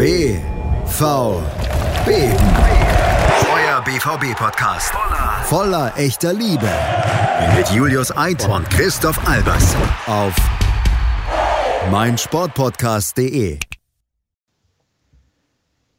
BVB. Euer BVB-Podcast. Voller echter Liebe. Mit Julius Eid und Christoph Albers. Auf meinsportpodcast.de.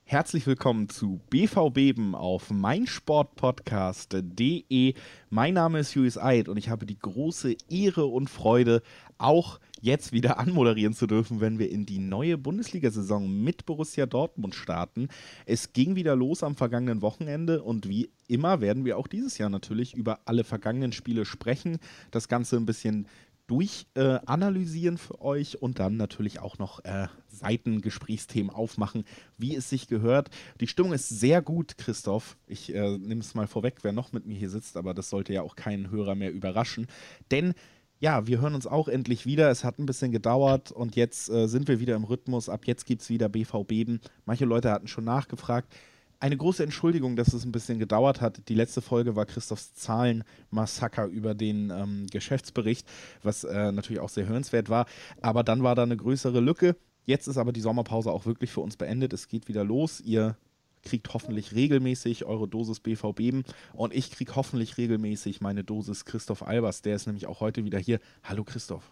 Herzlich willkommen zu BVB auf meinsportpodcast.de. Mein Name ist Julius Eid und ich habe die große Ehre und Freude, auch jetzt wieder anmoderieren zu dürfen, wenn wir in die neue Bundesliga-Saison mit Borussia Dortmund starten. Es ging wieder los am vergangenen Wochenende und wie immer werden wir auch dieses Jahr natürlich über alle vergangenen Spiele sprechen, das Ganze ein bisschen durchanalysieren äh, für euch und dann natürlich auch noch äh, Seitengesprächsthemen aufmachen, wie es sich gehört. Die Stimmung ist sehr gut, Christoph. Ich äh, nehme es mal vorweg, wer noch mit mir hier sitzt, aber das sollte ja auch keinen Hörer mehr überraschen. Denn ja, wir hören uns auch endlich wieder. Es hat ein bisschen gedauert und jetzt äh, sind wir wieder im Rhythmus. Ab jetzt gibt es wieder BVB. Manche Leute hatten schon nachgefragt eine große Entschuldigung, dass es ein bisschen gedauert hat. Die letzte Folge war Christophs Zahlenmassaker über den ähm, Geschäftsbericht, was äh, natürlich auch sehr hörenswert war. Aber dann war da eine größere Lücke. Jetzt ist aber die Sommerpause auch wirklich für uns beendet. Es geht wieder los. Ihr kriegt hoffentlich regelmäßig eure Dosis BVB und ich kriege hoffentlich regelmäßig meine Dosis Christoph Albers. Der ist nämlich auch heute wieder hier. Hallo Christoph.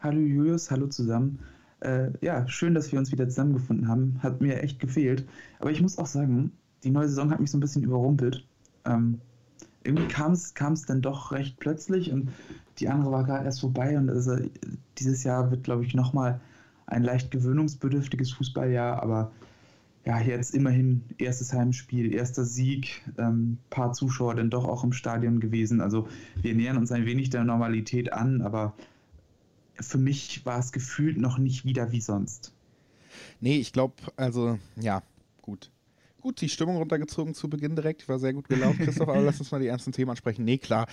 Hallo Julius, hallo zusammen. Äh, ja, schön, dass wir uns wieder zusammengefunden haben. Hat mir echt gefehlt. Aber ich muss auch sagen, die neue Saison hat mich so ein bisschen überrumpelt. Ähm, irgendwie kam es dann doch recht plötzlich und die andere war gerade erst vorbei und also dieses Jahr wird, glaube ich, nochmal ein leicht gewöhnungsbedürftiges Fußballjahr, aber ja, jetzt immerhin erstes Heimspiel, erster Sieg, ähm, paar Zuschauer dann doch auch im Stadion gewesen. Also wir nähern uns ein wenig der Normalität an, aber für mich war es gefühlt noch nicht wieder wie sonst. Nee, ich glaube, also, ja, gut. Gut, die Stimmung runtergezogen zu Beginn direkt. War sehr gut gelaufen, Christoph, aber lass uns mal die ernsten Themen ansprechen. Nee, klar,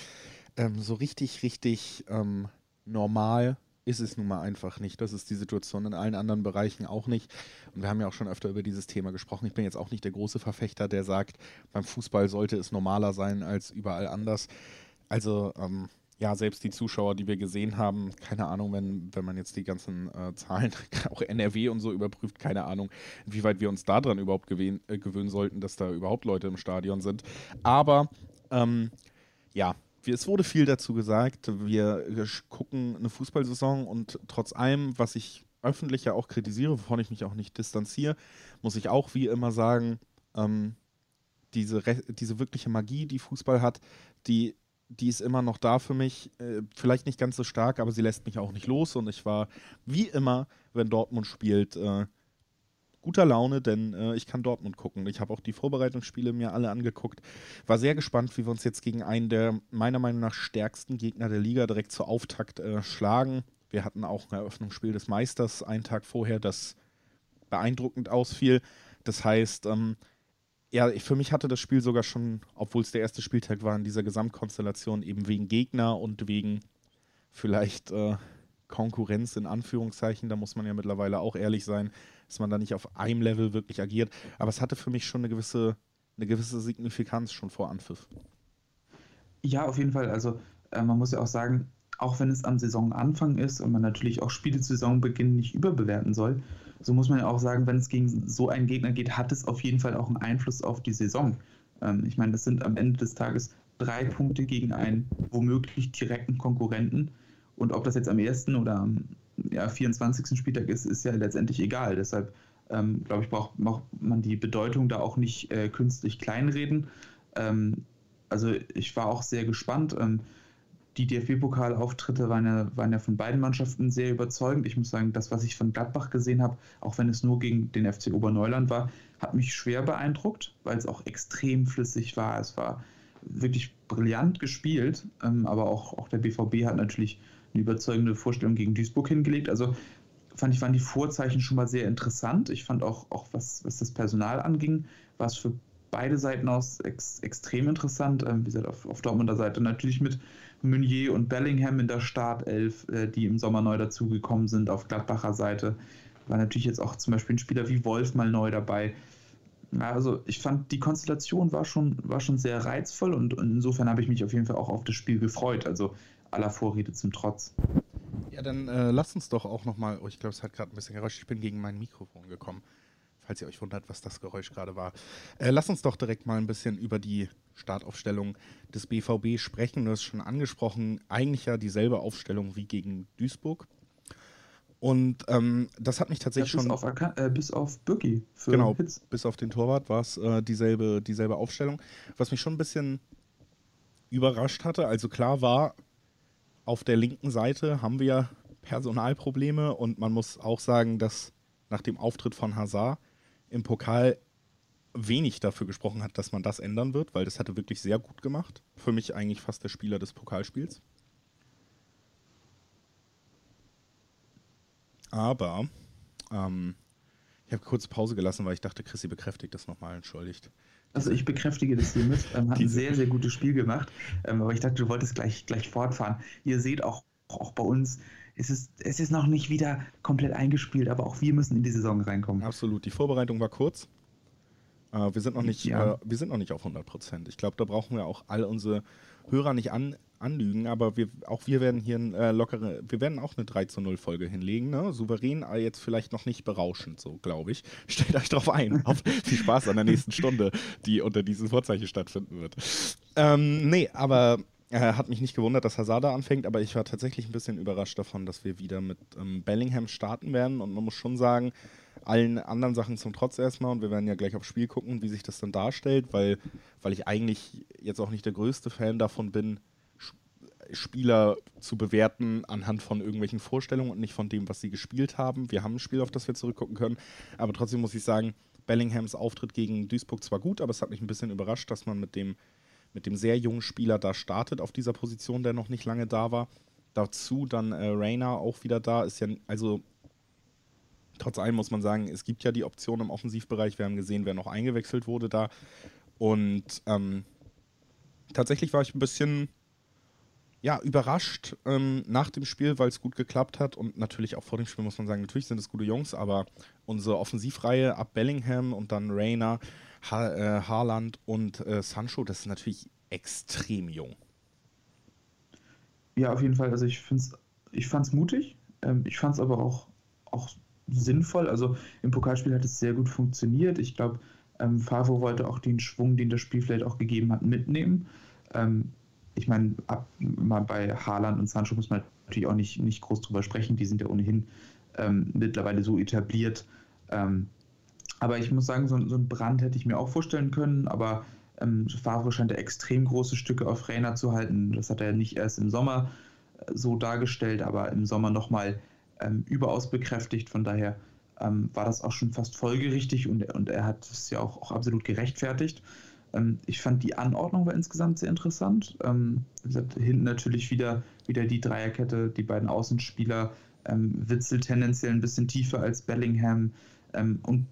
ähm, so richtig, richtig ähm, normal ist es nun mal einfach nicht. Das ist die Situation in allen anderen Bereichen auch nicht. Und wir haben ja auch schon öfter über dieses Thema gesprochen. Ich bin jetzt auch nicht der große Verfechter, der sagt, beim Fußball sollte es normaler sein als überall anders. Also, ähm, ja, selbst die Zuschauer, die wir gesehen haben, keine Ahnung, wenn, wenn man jetzt die ganzen äh, Zahlen, auch NRW und so überprüft, keine Ahnung, inwieweit wir uns daran überhaupt gewähn, äh, gewöhnen sollten, dass da überhaupt Leute im Stadion sind. Aber ähm, ja, es wurde viel dazu gesagt. Wir, gucken eine Fußballsaison und trotz allem, was ich öffentlich ja auch kritisiere, wovon ich mich auch nicht distanziere, muss ich auch wie immer sagen, ähm, diese, diese wirkliche Magie, die Fußball hat, die die ist immer noch da für mich. Äh, vielleicht nicht ganz so stark, aber sie lässt mich auch nicht los. Und ich war wie immer, wenn Dortmund spielt, äh, guter Laune, denn äh, ich kann Dortmund gucken. Ich habe auch die Vorbereitungsspiele mir alle angeguckt. War sehr gespannt, wie wir uns jetzt gegen einen der meiner Meinung nach stärksten Gegner der Liga direkt zur Auftakt äh, schlagen. Wir hatten auch ein Eröffnungsspiel des Meisters einen Tag vorher, das beeindruckend ausfiel. Das heißt, ähm, ja, für mich hatte das Spiel sogar schon, obwohl es der erste Spieltag war, in dieser Gesamtkonstellation eben wegen Gegner und wegen vielleicht äh, Konkurrenz in Anführungszeichen, da muss man ja mittlerweile auch ehrlich sein, dass man da nicht auf einem Level wirklich agiert. Aber es hatte für mich schon eine gewisse, eine gewisse Signifikanz schon vor Anpfiff. Ja, auf jeden Fall. Also äh, man muss ja auch sagen, auch wenn es am Saisonanfang ist und man natürlich auch Spiele zu Saisonbeginn nicht überbewerten soll, so muss man ja auch sagen, wenn es gegen so einen Gegner geht, hat es auf jeden Fall auch einen Einfluss auf die Saison. Ähm, ich meine, das sind am Ende des Tages drei Punkte gegen einen womöglich direkten Konkurrenten. Und ob das jetzt am ersten oder am ja, 24. Spieltag ist, ist ja letztendlich egal. Deshalb, ähm, glaube ich, braucht, braucht, man die Bedeutung da auch nicht äh, künstlich kleinreden. Ähm, also ich war auch sehr gespannt. Ähm, die DFB-Pokalauftritte waren ja, waren ja von beiden Mannschaften sehr überzeugend. Ich muss sagen, das, was ich von Gladbach gesehen habe, auch wenn es nur gegen den FC Oberneuland war, hat mich schwer beeindruckt, weil es auch extrem flüssig war. Es war wirklich brillant gespielt, ähm, aber auch, auch der BVB hat natürlich eine überzeugende Vorstellung gegen Duisburg hingelegt. Also fand ich, waren die Vorzeichen schon mal sehr interessant. Ich fand auch, auch was, was das Personal anging, war es für beide Seiten aus ex, extrem interessant. Ähm, wie gesagt, auf, auf Dortmunder Seite natürlich mit Meunier und Bellingham in der Startelf, äh, die im Sommer neu dazugekommen sind. Auf Gladbacher Seite war natürlich jetzt auch zum Beispiel ein Spieler wie Wolf mal neu dabei. Also ich fand, die Konstellation war schon, war schon sehr reizvoll und, und insofern habe ich mich auf jeden Fall auch auf das Spiel gefreut. Also aller Vorrede zum Trotz. Ja, dann äh, lass uns doch auch nochmal, oh, ich glaube, es hat gerade ein bisschen geräuscht, ich bin gegen mein Mikrofon gekommen falls ihr euch wundert, was das Geräusch gerade war. Äh, lass uns doch direkt mal ein bisschen über die Startaufstellung des BVB sprechen. Du hast schon angesprochen, eigentlich ja dieselbe Aufstellung wie gegen Duisburg. Und ähm, das hat mich tatsächlich ja, bis schon. Auf äh, bis auf Birki. Genau, Hits. bis auf den Torwart war es äh, dieselbe, dieselbe Aufstellung. Was mich schon ein bisschen überrascht hatte, also klar war, auf der linken Seite haben wir Personalprobleme und man muss auch sagen, dass nach dem Auftritt von Hazard im Pokal wenig dafür gesprochen hat, dass man das ändern wird, weil das hatte wirklich sehr gut gemacht. Für mich eigentlich fast der Spieler des Pokalspiels. Aber ähm, ich habe kurz Pause gelassen, weil ich dachte, Chrissy bekräftigt das nochmal, entschuldigt. Also ich bekräftige das hiermit. Ähm, hat ein sehr, sehr gutes Spiel gemacht. Ähm, aber ich dachte, du wolltest gleich, gleich fortfahren. Ihr seht auch, auch bei uns, es ist, es ist noch nicht wieder komplett eingespielt, aber auch wir müssen in die Saison reinkommen. Absolut. Die Vorbereitung war kurz. Äh, wir, sind noch nicht, ja. äh, wir sind noch nicht auf 100 Prozent. Ich glaube, da brauchen wir auch all unsere Hörer nicht an, anlügen, aber wir, auch wir werden hier äh, lockere, wir werden auch eine 3 zu 0 Folge hinlegen, ne? Souverän, aber jetzt vielleicht noch nicht berauschend, so glaube ich. Stellt euch drauf ein, auf viel Spaß an der nächsten Stunde, die unter diesem Vorzeichen stattfinden wird. Ähm, nee, aber äh, hat mich nicht gewundert, dass Hazard anfängt, aber ich war tatsächlich ein bisschen überrascht davon, dass wir wieder mit ähm, Bellingham starten werden und man muss schon sagen, allen anderen Sachen zum Trotz erstmal und wir werden ja gleich aufs Spiel gucken, wie sich das dann darstellt, weil, weil ich eigentlich jetzt auch nicht der größte Fan davon bin, Spieler zu bewerten anhand von irgendwelchen Vorstellungen und nicht von dem, was sie gespielt haben. Wir haben ein Spiel, auf das wir zurückgucken können, aber trotzdem muss ich sagen, Bellinghams Auftritt gegen Duisburg zwar gut, aber es hat mich ein bisschen überrascht, dass man mit dem, mit dem sehr jungen Spieler da startet auf dieser Position, der noch nicht lange da war. Dazu dann äh, Rainer auch wieder da, ist ja, also trotz allem muss man sagen, es gibt ja die Option im Offensivbereich. Wir haben gesehen, wer noch eingewechselt wurde da. Und ähm, tatsächlich war ich ein bisschen ja, überrascht ähm, nach dem Spiel, weil es gut geklappt hat und natürlich auch vor dem Spiel muss man sagen, natürlich sind es gute Jungs, aber unsere Offensivreihe ab Bellingham und dann Rayner, ha äh, Haaland und äh, Sancho, das ist natürlich extrem jung. Ja, auf jeden Fall. Also ich es ich fand's mutig, ähm, ich fand es aber auch, auch sinnvoll. Also im Pokalspiel hat es sehr gut funktioniert. Ich glaube, ähm, Favre wollte auch den Schwung, den das Spiel vielleicht auch gegeben hat, mitnehmen. Ähm, ich meine, mal bei Haaland und Sancho muss man natürlich auch nicht, nicht groß drüber sprechen. Die sind ja ohnehin ähm, mittlerweile so etabliert. Ähm, aber ich muss sagen, so, so einen Brand hätte ich mir auch vorstellen können. Aber ähm, Favre scheint ja extrem große Stücke auf Rainer zu halten. Das hat er nicht erst im Sommer äh, so dargestellt, aber im Sommer nochmal ähm, überaus bekräftigt. Von daher ähm, war das auch schon fast folgerichtig und, und er hat es ja auch, auch absolut gerechtfertigt. Ähm, ich fand die Anordnung war insgesamt sehr interessant. Ähm, hinten natürlich wieder, wieder die Dreierkette, die beiden Außenspieler, ähm, Witzel tendenziell ein bisschen tiefer als Bellingham ähm, und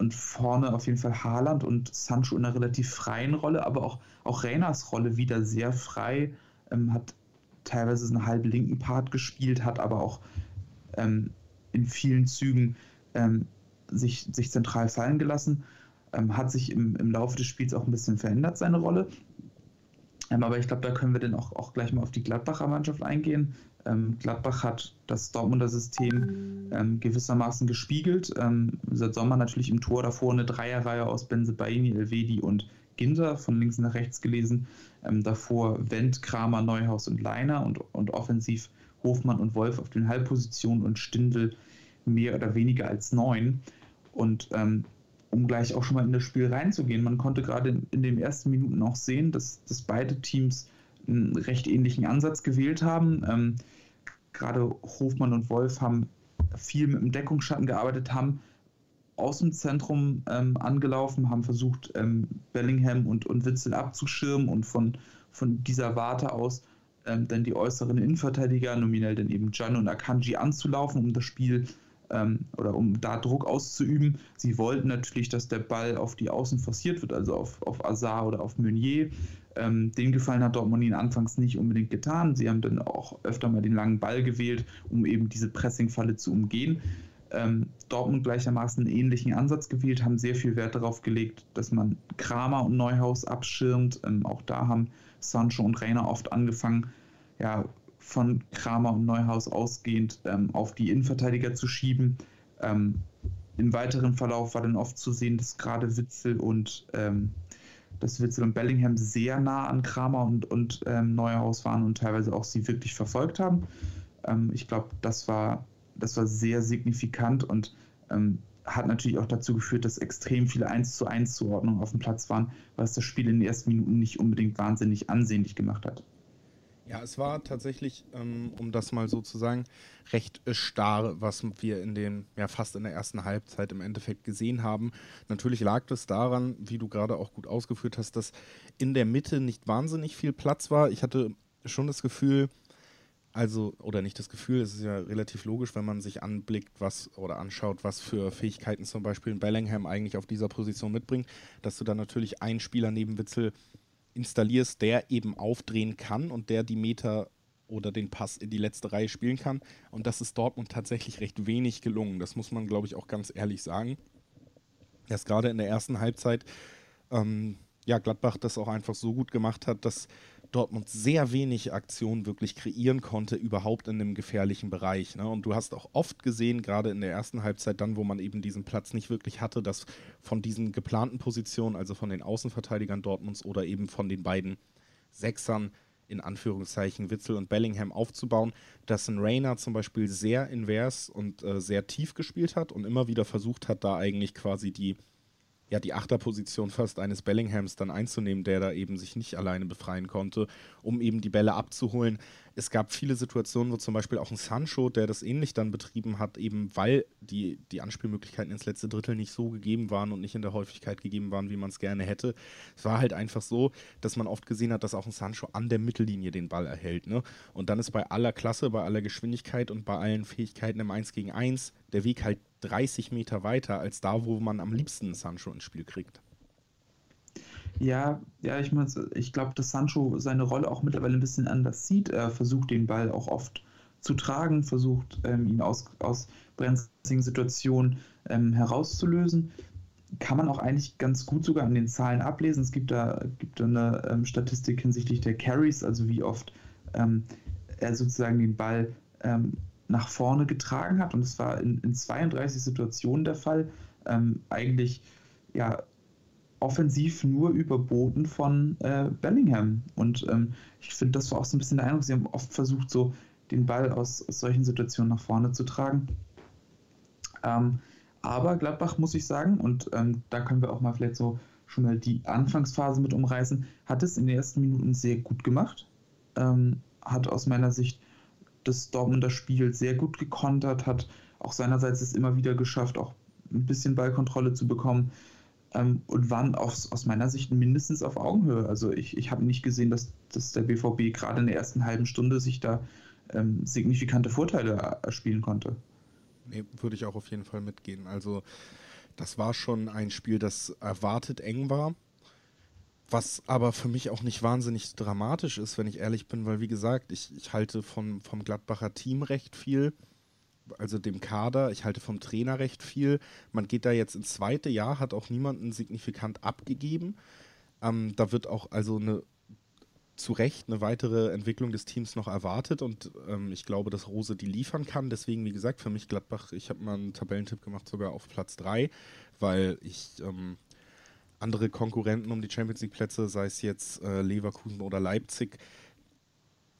und vorne auf jeden Fall Haaland und Sancho in einer relativ freien Rolle, aber auch, auch Reyners Rolle wieder sehr frei, ähm, hat teilweise einen halb linken Part gespielt, hat aber auch ähm, in vielen Zügen ähm, sich, sich zentral fallen gelassen. Ähm, hat sich im, im Laufe des Spiels auch ein bisschen verändert, seine Rolle. Ähm, aber ich glaube, da können wir dann auch, auch gleich mal auf die Gladbacher Mannschaft eingehen. Ähm, Gladbach hat das Dortmunder System ähm, gewissermaßen gespiegelt. seit Sommer natürlich im Tor davor eine Dreierreihe aus Benzebaini, Elvedi und Ginter von links nach rechts gelesen. Ähm, davor Wendt, Kramer, Neuhaus und Leiner und, und offensiv Hofmann und Wolf auf den Halbpositionen und Stindl mehr oder weniger als neun. Und ähm, um gleich auch schon mal in das Spiel reinzugehen, man konnte gerade in, in den ersten Minuten auch sehen, dass, dass beide Teams einen recht ähnlichen Ansatz gewählt haben. Ähm, gerade Hofmann und Wolf haben viel mit dem Deckungsschatten gearbeitet, haben aus dem Zentrum ähm, angelaufen, haben versucht, ähm, Bellingham und, und Witzel abzuschirmen und von, von dieser Warte aus ähm, dann die äußeren Innenverteidiger, nominell dann eben Can und Akanji, anzulaufen, um das Spiel ähm, oder um da Druck auszuüben. Sie wollten natürlich, dass der Ball auf die Außen forciert wird, also auf, auf Azar oder auf Meunier. Ähm, den Gefallen hat Dortmund ihnen anfangs nicht unbedingt getan. Sie haben dann auch öfter mal den langen Ball gewählt, um eben diese Pressingfalle zu umgehen. Ähm, Dortmund gleichermaßen einen ähnlichen Ansatz gewählt, haben sehr viel Wert darauf gelegt, dass man Kramer und Neuhaus abschirmt. Ähm, auch da haben Sancho und Reiner oft angefangen, ja, von Kramer und Neuhaus ausgehend ähm, auf die Innenverteidiger zu schieben. Ähm, im weiteren Verlauf war dann oft zu sehen, dass gerade Witzel und ähm, dass Witzel und Bellingham sehr nah an Kramer und, und ähm, Neuhaus waren und teilweise auch sie wirklich verfolgt haben. Ähm, ich glaube, das war, das war sehr signifikant und ähm, hat natürlich auch dazu geführt, dass extrem viele 1 zu 1 Zuordnungen auf dem Platz waren, was das Spiel in den ersten Minuten nicht unbedingt wahnsinnig ansehnlich gemacht hat. Ja, es war tatsächlich, ähm, um das mal so zu sagen, recht äh, starr, was wir in den, ja, fast in der ersten Halbzeit im Endeffekt gesehen haben. Natürlich lag das daran, wie du gerade auch gut ausgeführt hast, dass in der Mitte nicht wahnsinnig viel Platz war. Ich hatte schon das Gefühl, also, oder nicht das Gefühl, es ist ja relativ logisch, wenn man sich anblickt, was oder anschaut, was für Fähigkeiten zum Beispiel in Bellingham eigentlich auf dieser Position mitbringt, dass du dann natürlich einen Spieler neben Witzel installierst, der eben aufdrehen kann und der die Meter oder den Pass in die letzte Reihe spielen kann. Und das ist Dortmund tatsächlich recht wenig gelungen. Das muss man, glaube ich, auch ganz ehrlich sagen. Erst gerade in der ersten Halbzeit, ähm, ja, Gladbach das auch einfach so gut gemacht hat, dass Dortmund sehr wenig Aktionen wirklich kreieren konnte, überhaupt in einem gefährlichen Bereich. Ne? Und du hast auch oft gesehen, gerade in der ersten Halbzeit, dann, wo man eben diesen Platz nicht wirklich hatte, dass von diesen geplanten Positionen, also von den Außenverteidigern Dortmunds oder eben von den beiden Sechsern, in Anführungszeichen Witzel und Bellingham aufzubauen, dass ein Rainer zum Beispiel sehr invers und äh, sehr tief gespielt hat und immer wieder versucht hat, da eigentlich quasi die ja, die Achterposition fast eines Bellinghams dann einzunehmen, der da eben sich nicht alleine befreien konnte, um eben die Bälle abzuholen. Es gab viele Situationen, wo zum Beispiel auch ein Sancho, der das ähnlich dann betrieben hat, eben weil die, die Anspielmöglichkeiten ins letzte Drittel nicht so gegeben waren und nicht in der Häufigkeit gegeben waren, wie man es gerne hätte. Es war halt einfach so, dass man oft gesehen hat, dass auch ein Sancho an der Mittellinie den Ball erhält. Ne? Und dann ist bei aller Klasse, bei aller Geschwindigkeit und bei allen Fähigkeiten im 1 gegen 1 der Weg halt 30 Meter weiter als da, wo man am liebsten Sancho ins Spiel kriegt. Ja, ja, ich meine, ich glaube, dass Sancho seine Rolle auch mittlerweile ein bisschen anders sieht. Er versucht den Ball auch oft zu tragen, versucht ähm, ihn aus, aus brenzligen Situationen ähm, herauszulösen. Kann man auch eigentlich ganz gut sogar an den Zahlen ablesen. Es gibt da, gibt da eine ähm, Statistik hinsichtlich der Carries, also wie oft ähm, er sozusagen den Ball ähm, nach vorne getragen hat. Und es war in, in 32 Situationen der Fall. Ähm, eigentlich ja offensiv nur überboten von äh, Bellingham. Und ähm, ich finde, das war auch so ein bisschen der Eindruck, sie haben oft versucht, so den Ball aus, aus solchen Situationen nach vorne zu tragen. Ähm, aber Gladbach, muss ich sagen, und ähm, da können wir auch mal vielleicht so schon mal die Anfangsphase mit umreißen, hat es in den ersten Minuten sehr gut gemacht. Ähm, hat aus meiner Sicht das Dortmunder Spiel sehr gut gekontert, hat auch seinerseits es immer wieder geschafft, auch ein bisschen Ballkontrolle zu bekommen ähm, und waren aus, aus meiner Sicht mindestens auf Augenhöhe. Also ich, ich habe nicht gesehen, dass, dass der BVB gerade in der ersten halben Stunde sich da ähm, signifikante Vorteile erspielen konnte. Nee, würde ich auch auf jeden Fall mitgehen. Also das war schon ein Spiel, das erwartet eng war. Was aber für mich auch nicht wahnsinnig dramatisch ist, wenn ich ehrlich bin, weil wie gesagt, ich, ich halte vom, vom Gladbacher Team recht viel, also dem Kader, ich halte vom Trainer recht viel. Man geht da jetzt ins zweite Jahr, hat auch niemanden signifikant abgegeben. Ähm, da wird auch also eine zu Recht eine weitere Entwicklung des Teams noch erwartet und ähm, ich glaube, dass Rose die liefern kann. Deswegen, wie gesagt, für mich Gladbach, ich habe mal einen Tabellentipp gemacht, sogar auf Platz 3, weil ich ähm, andere Konkurrenten um die Champions League Plätze, sei es jetzt äh, Leverkusen oder Leipzig,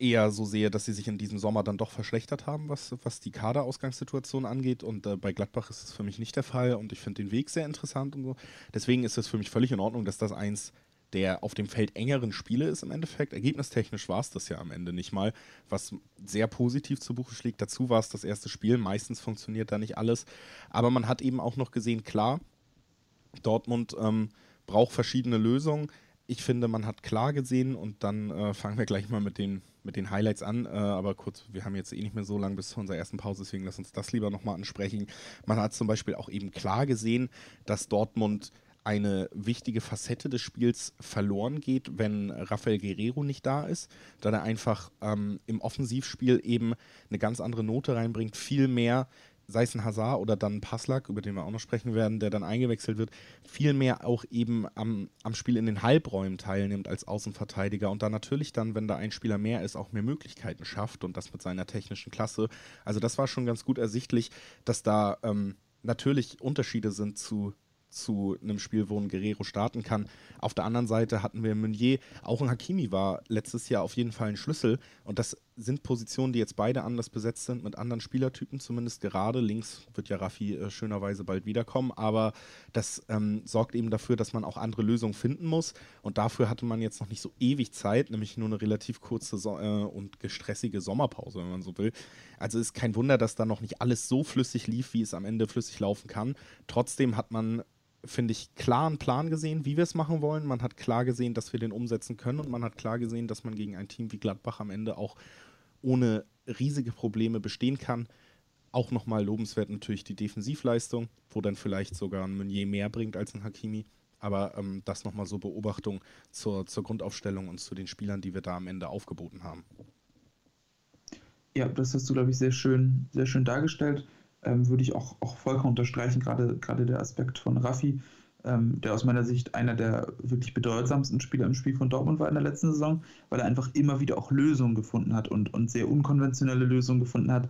eher so sehe, dass sie sich in diesem Sommer dann doch verschlechtert haben, was, was die Kaderausgangssituation angeht. Und äh, bei Gladbach ist es für mich nicht der Fall und ich finde den Weg sehr interessant und so. Deswegen ist es für mich völlig in Ordnung, dass das eins der auf dem Feld engeren Spiele ist im Endeffekt. Ergebnistechnisch war es das ja am Ende nicht mal, was sehr positiv zu Buche schlägt. Dazu war es das erste Spiel. Meistens funktioniert da nicht alles. Aber man hat eben auch noch gesehen, klar, Dortmund ähm, braucht verschiedene Lösungen. Ich finde, man hat klar gesehen und dann äh, fangen wir gleich mal mit den, mit den Highlights an. Äh, aber kurz, wir haben jetzt eh nicht mehr so lange bis zu unserer ersten Pause, deswegen lass uns das lieber nochmal ansprechen. Man hat zum Beispiel auch eben klar gesehen, dass Dortmund eine wichtige Facette des Spiels verloren geht, wenn Rafael Guerrero nicht da ist, da er einfach ähm, im Offensivspiel eben eine ganz andere Note reinbringt, viel mehr sei es ein Hazard oder dann Passlack, über den wir auch noch sprechen werden, der dann eingewechselt wird, viel mehr auch eben am, am Spiel in den Halbräumen teilnimmt als Außenverteidiger und dann natürlich dann, wenn da ein Spieler mehr ist, auch mehr Möglichkeiten schafft und das mit seiner technischen Klasse. Also das war schon ganz gut ersichtlich, dass da ähm, natürlich Unterschiede sind zu zu einem Spiel, wo ein Guerrero starten kann. Auf der anderen Seite hatten wir Meunier, auch ein Hakimi war letztes Jahr auf jeden Fall ein Schlüssel und das sind Positionen, die jetzt beide anders besetzt sind, mit anderen Spielertypen zumindest gerade. Links wird ja Raffi äh, schönerweise bald wiederkommen, aber das ähm, sorgt eben dafür, dass man auch andere Lösungen finden muss und dafür hatte man jetzt noch nicht so ewig Zeit, nämlich nur eine relativ kurze so äh, und gestressige Sommerpause, wenn man so will. Also ist kein Wunder, dass da noch nicht alles so flüssig lief, wie es am Ende flüssig laufen kann. Trotzdem hat man finde ich, klaren Plan gesehen, wie wir es machen wollen. Man hat klar gesehen, dass wir den umsetzen können und man hat klar gesehen, dass man gegen ein Team wie Gladbach am Ende auch ohne riesige Probleme bestehen kann. Auch nochmal lobenswert natürlich die Defensivleistung, wo dann vielleicht sogar ein Meunier mehr bringt als ein Hakimi. Aber ähm, das nochmal so Beobachtung zur, zur Grundaufstellung und zu den Spielern, die wir da am Ende aufgeboten haben. Ja, das hast du, glaube ich, sehr schön, sehr schön dargestellt ähm, würde ich auch, auch vollkommen unterstreichen, gerade, gerade der Aspekt von Raffi, ähm, der aus meiner Sicht einer der wirklich bedeutsamsten Spieler im Spiel von Dortmund war in der letzten Saison, weil er einfach immer wieder auch Lösungen gefunden hat und, und sehr unkonventionelle Lösungen gefunden hat.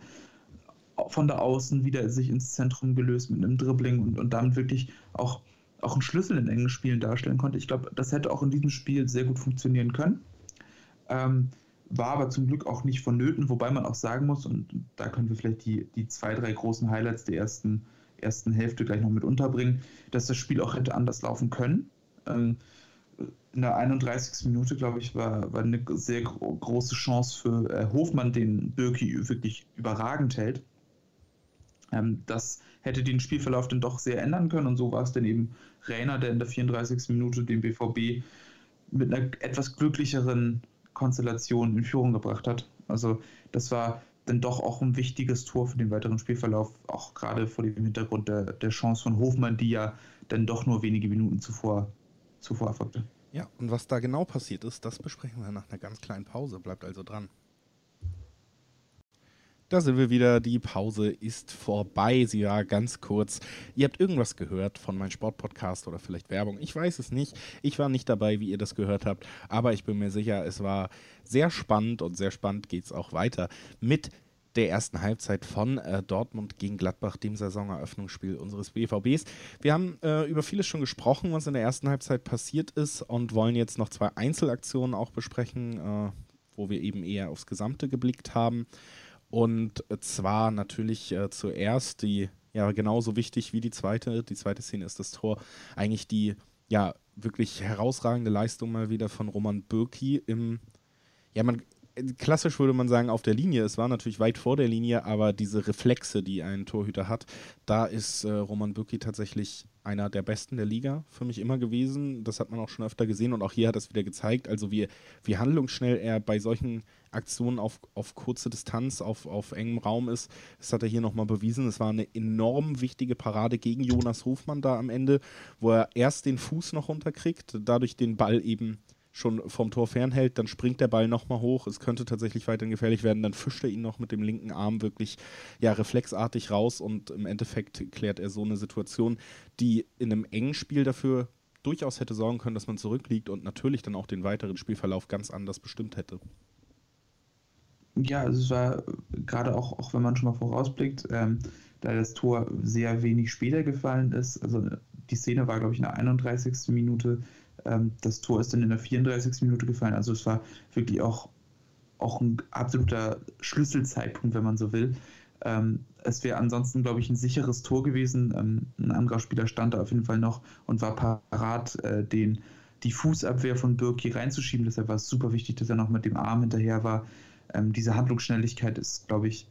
Von der Außen wieder sich ins Zentrum gelöst mit einem Dribbling und, und damit wirklich auch, auch einen Schlüssel in engen Spielen darstellen konnte. Ich glaube, das hätte auch in diesem Spiel sehr gut funktionieren können. Ähm, war aber zum Glück auch nicht vonnöten, wobei man auch sagen muss, und da können wir vielleicht die, die zwei, drei großen Highlights der ersten, ersten Hälfte gleich noch mit unterbringen, dass das Spiel auch hätte anders laufen können. Ähm, in der 31. Minute, glaube ich, war, war eine sehr große Chance für äh, Hofmann, den Birki wirklich überragend hält. Ähm, das hätte den Spielverlauf dann doch sehr ändern können und so war es dann eben Rainer, der in der 34. Minute den BVB mit einer etwas glücklicheren Konstellation in Führung gebracht hat. Also das war dann doch auch ein wichtiges Tor für den weiteren Spielverlauf, auch gerade vor dem Hintergrund der, der Chance von Hofmann, die ja dann doch nur wenige Minuten zuvor, zuvor erfolgte. Ja, und was da genau passiert ist, das besprechen wir nach einer ganz kleinen Pause. Bleibt also dran. Da sind wir wieder. Die Pause ist vorbei. Sie war ganz kurz. Ihr habt irgendwas gehört von meinem Sportpodcast oder vielleicht Werbung. Ich weiß es nicht. Ich war nicht dabei, wie ihr das gehört habt. Aber ich bin mir sicher, es war sehr spannend und sehr spannend geht es auch weiter mit der ersten Halbzeit von äh, Dortmund gegen Gladbach, dem Saisoneröffnungsspiel unseres BVBs. Wir haben äh, über vieles schon gesprochen, was in der ersten Halbzeit passiert ist und wollen jetzt noch zwei Einzelaktionen auch besprechen, äh, wo wir eben eher aufs Gesamte geblickt haben. Und zwar natürlich äh, zuerst die, ja, genauso wichtig wie die zweite. Die zweite Szene ist das Tor. Eigentlich die, ja, wirklich herausragende Leistung mal wieder von Roman Bürki im, ja, man, klassisch würde man sagen, auf der Linie. Es war natürlich weit vor der Linie, aber diese Reflexe, die ein Torhüter hat, da ist äh, Roman Bürki tatsächlich einer der besten der Liga für mich immer gewesen. Das hat man auch schon öfter gesehen und auch hier hat es wieder gezeigt. Also wie, wie handlungsschnell er bei solchen Aktionen auf, auf kurze Distanz, auf, auf engem Raum ist. Das hat er hier nochmal bewiesen. Es war eine enorm wichtige Parade gegen Jonas Hofmann da am Ende, wo er erst den Fuß noch runterkriegt, dadurch den Ball eben schon vom Tor fernhält, dann springt der Ball nochmal hoch, es könnte tatsächlich weiterhin gefährlich werden, dann fischt er ihn noch mit dem linken Arm wirklich ja, reflexartig raus und im Endeffekt klärt er so eine Situation, die in einem engen Spiel dafür durchaus hätte sorgen können, dass man zurückliegt und natürlich dann auch den weiteren Spielverlauf ganz anders bestimmt hätte. Ja, also es war gerade auch, auch wenn man schon mal vorausblickt, ähm, da das Tor sehr wenig später gefallen ist. Also die Szene war, glaube ich, in der 31. Minute. Ähm, das Tor ist dann in der 34. Minute gefallen. Also es war wirklich auch, auch ein absoluter Schlüsselzeitpunkt, wenn man so will. Ähm, es wäre ansonsten, glaube ich, ein sicheres Tor gewesen. Ähm, ein anderer Spieler stand da auf jeden Fall noch und war parat, äh, den, die Fußabwehr von Birki reinzuschieben. Deshalb war es super wichtig, dass er noch mit dem Arm hinterher war. Diese Handlungsschnelligkeit ist, glaube ich,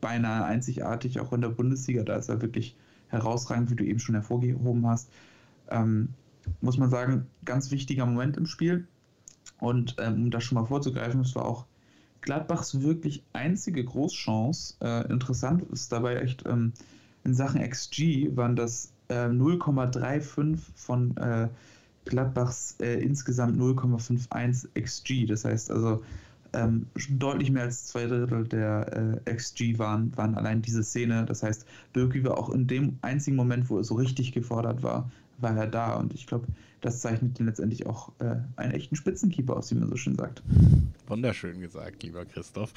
beinahe einzigartig, auch in der Bundesliga. Da ist er wirklich herausragend, wie du eben schon hervorgehoben hast. Ähm, muss man sagen, ganz wichtiger Moment im Spiel. Und ähm, um das schon mal vorzugreifen, es war auch Gladbachs wirklich einzige Großchance. Äh, interessant ist dabei echt ähm, in Sachen XG waren das äh, 0,35 von äh, Gladbachs äh, insgesamt 0,51 XG. Das heißt also, ähm, deutlich mehr als zwei Drittel der äh, XG waren, waren allein diese Szene. Das heißt, Birki war auch in dem einzigen Moment, wo er so richtig gefordert war, war er da. Und ich glaube, das zeichnet ihn letztendlich auch äh, einen echten Spitzenkeeper aus, wie man so schön sagt. Wunderschön gesagt, lieber Christoph.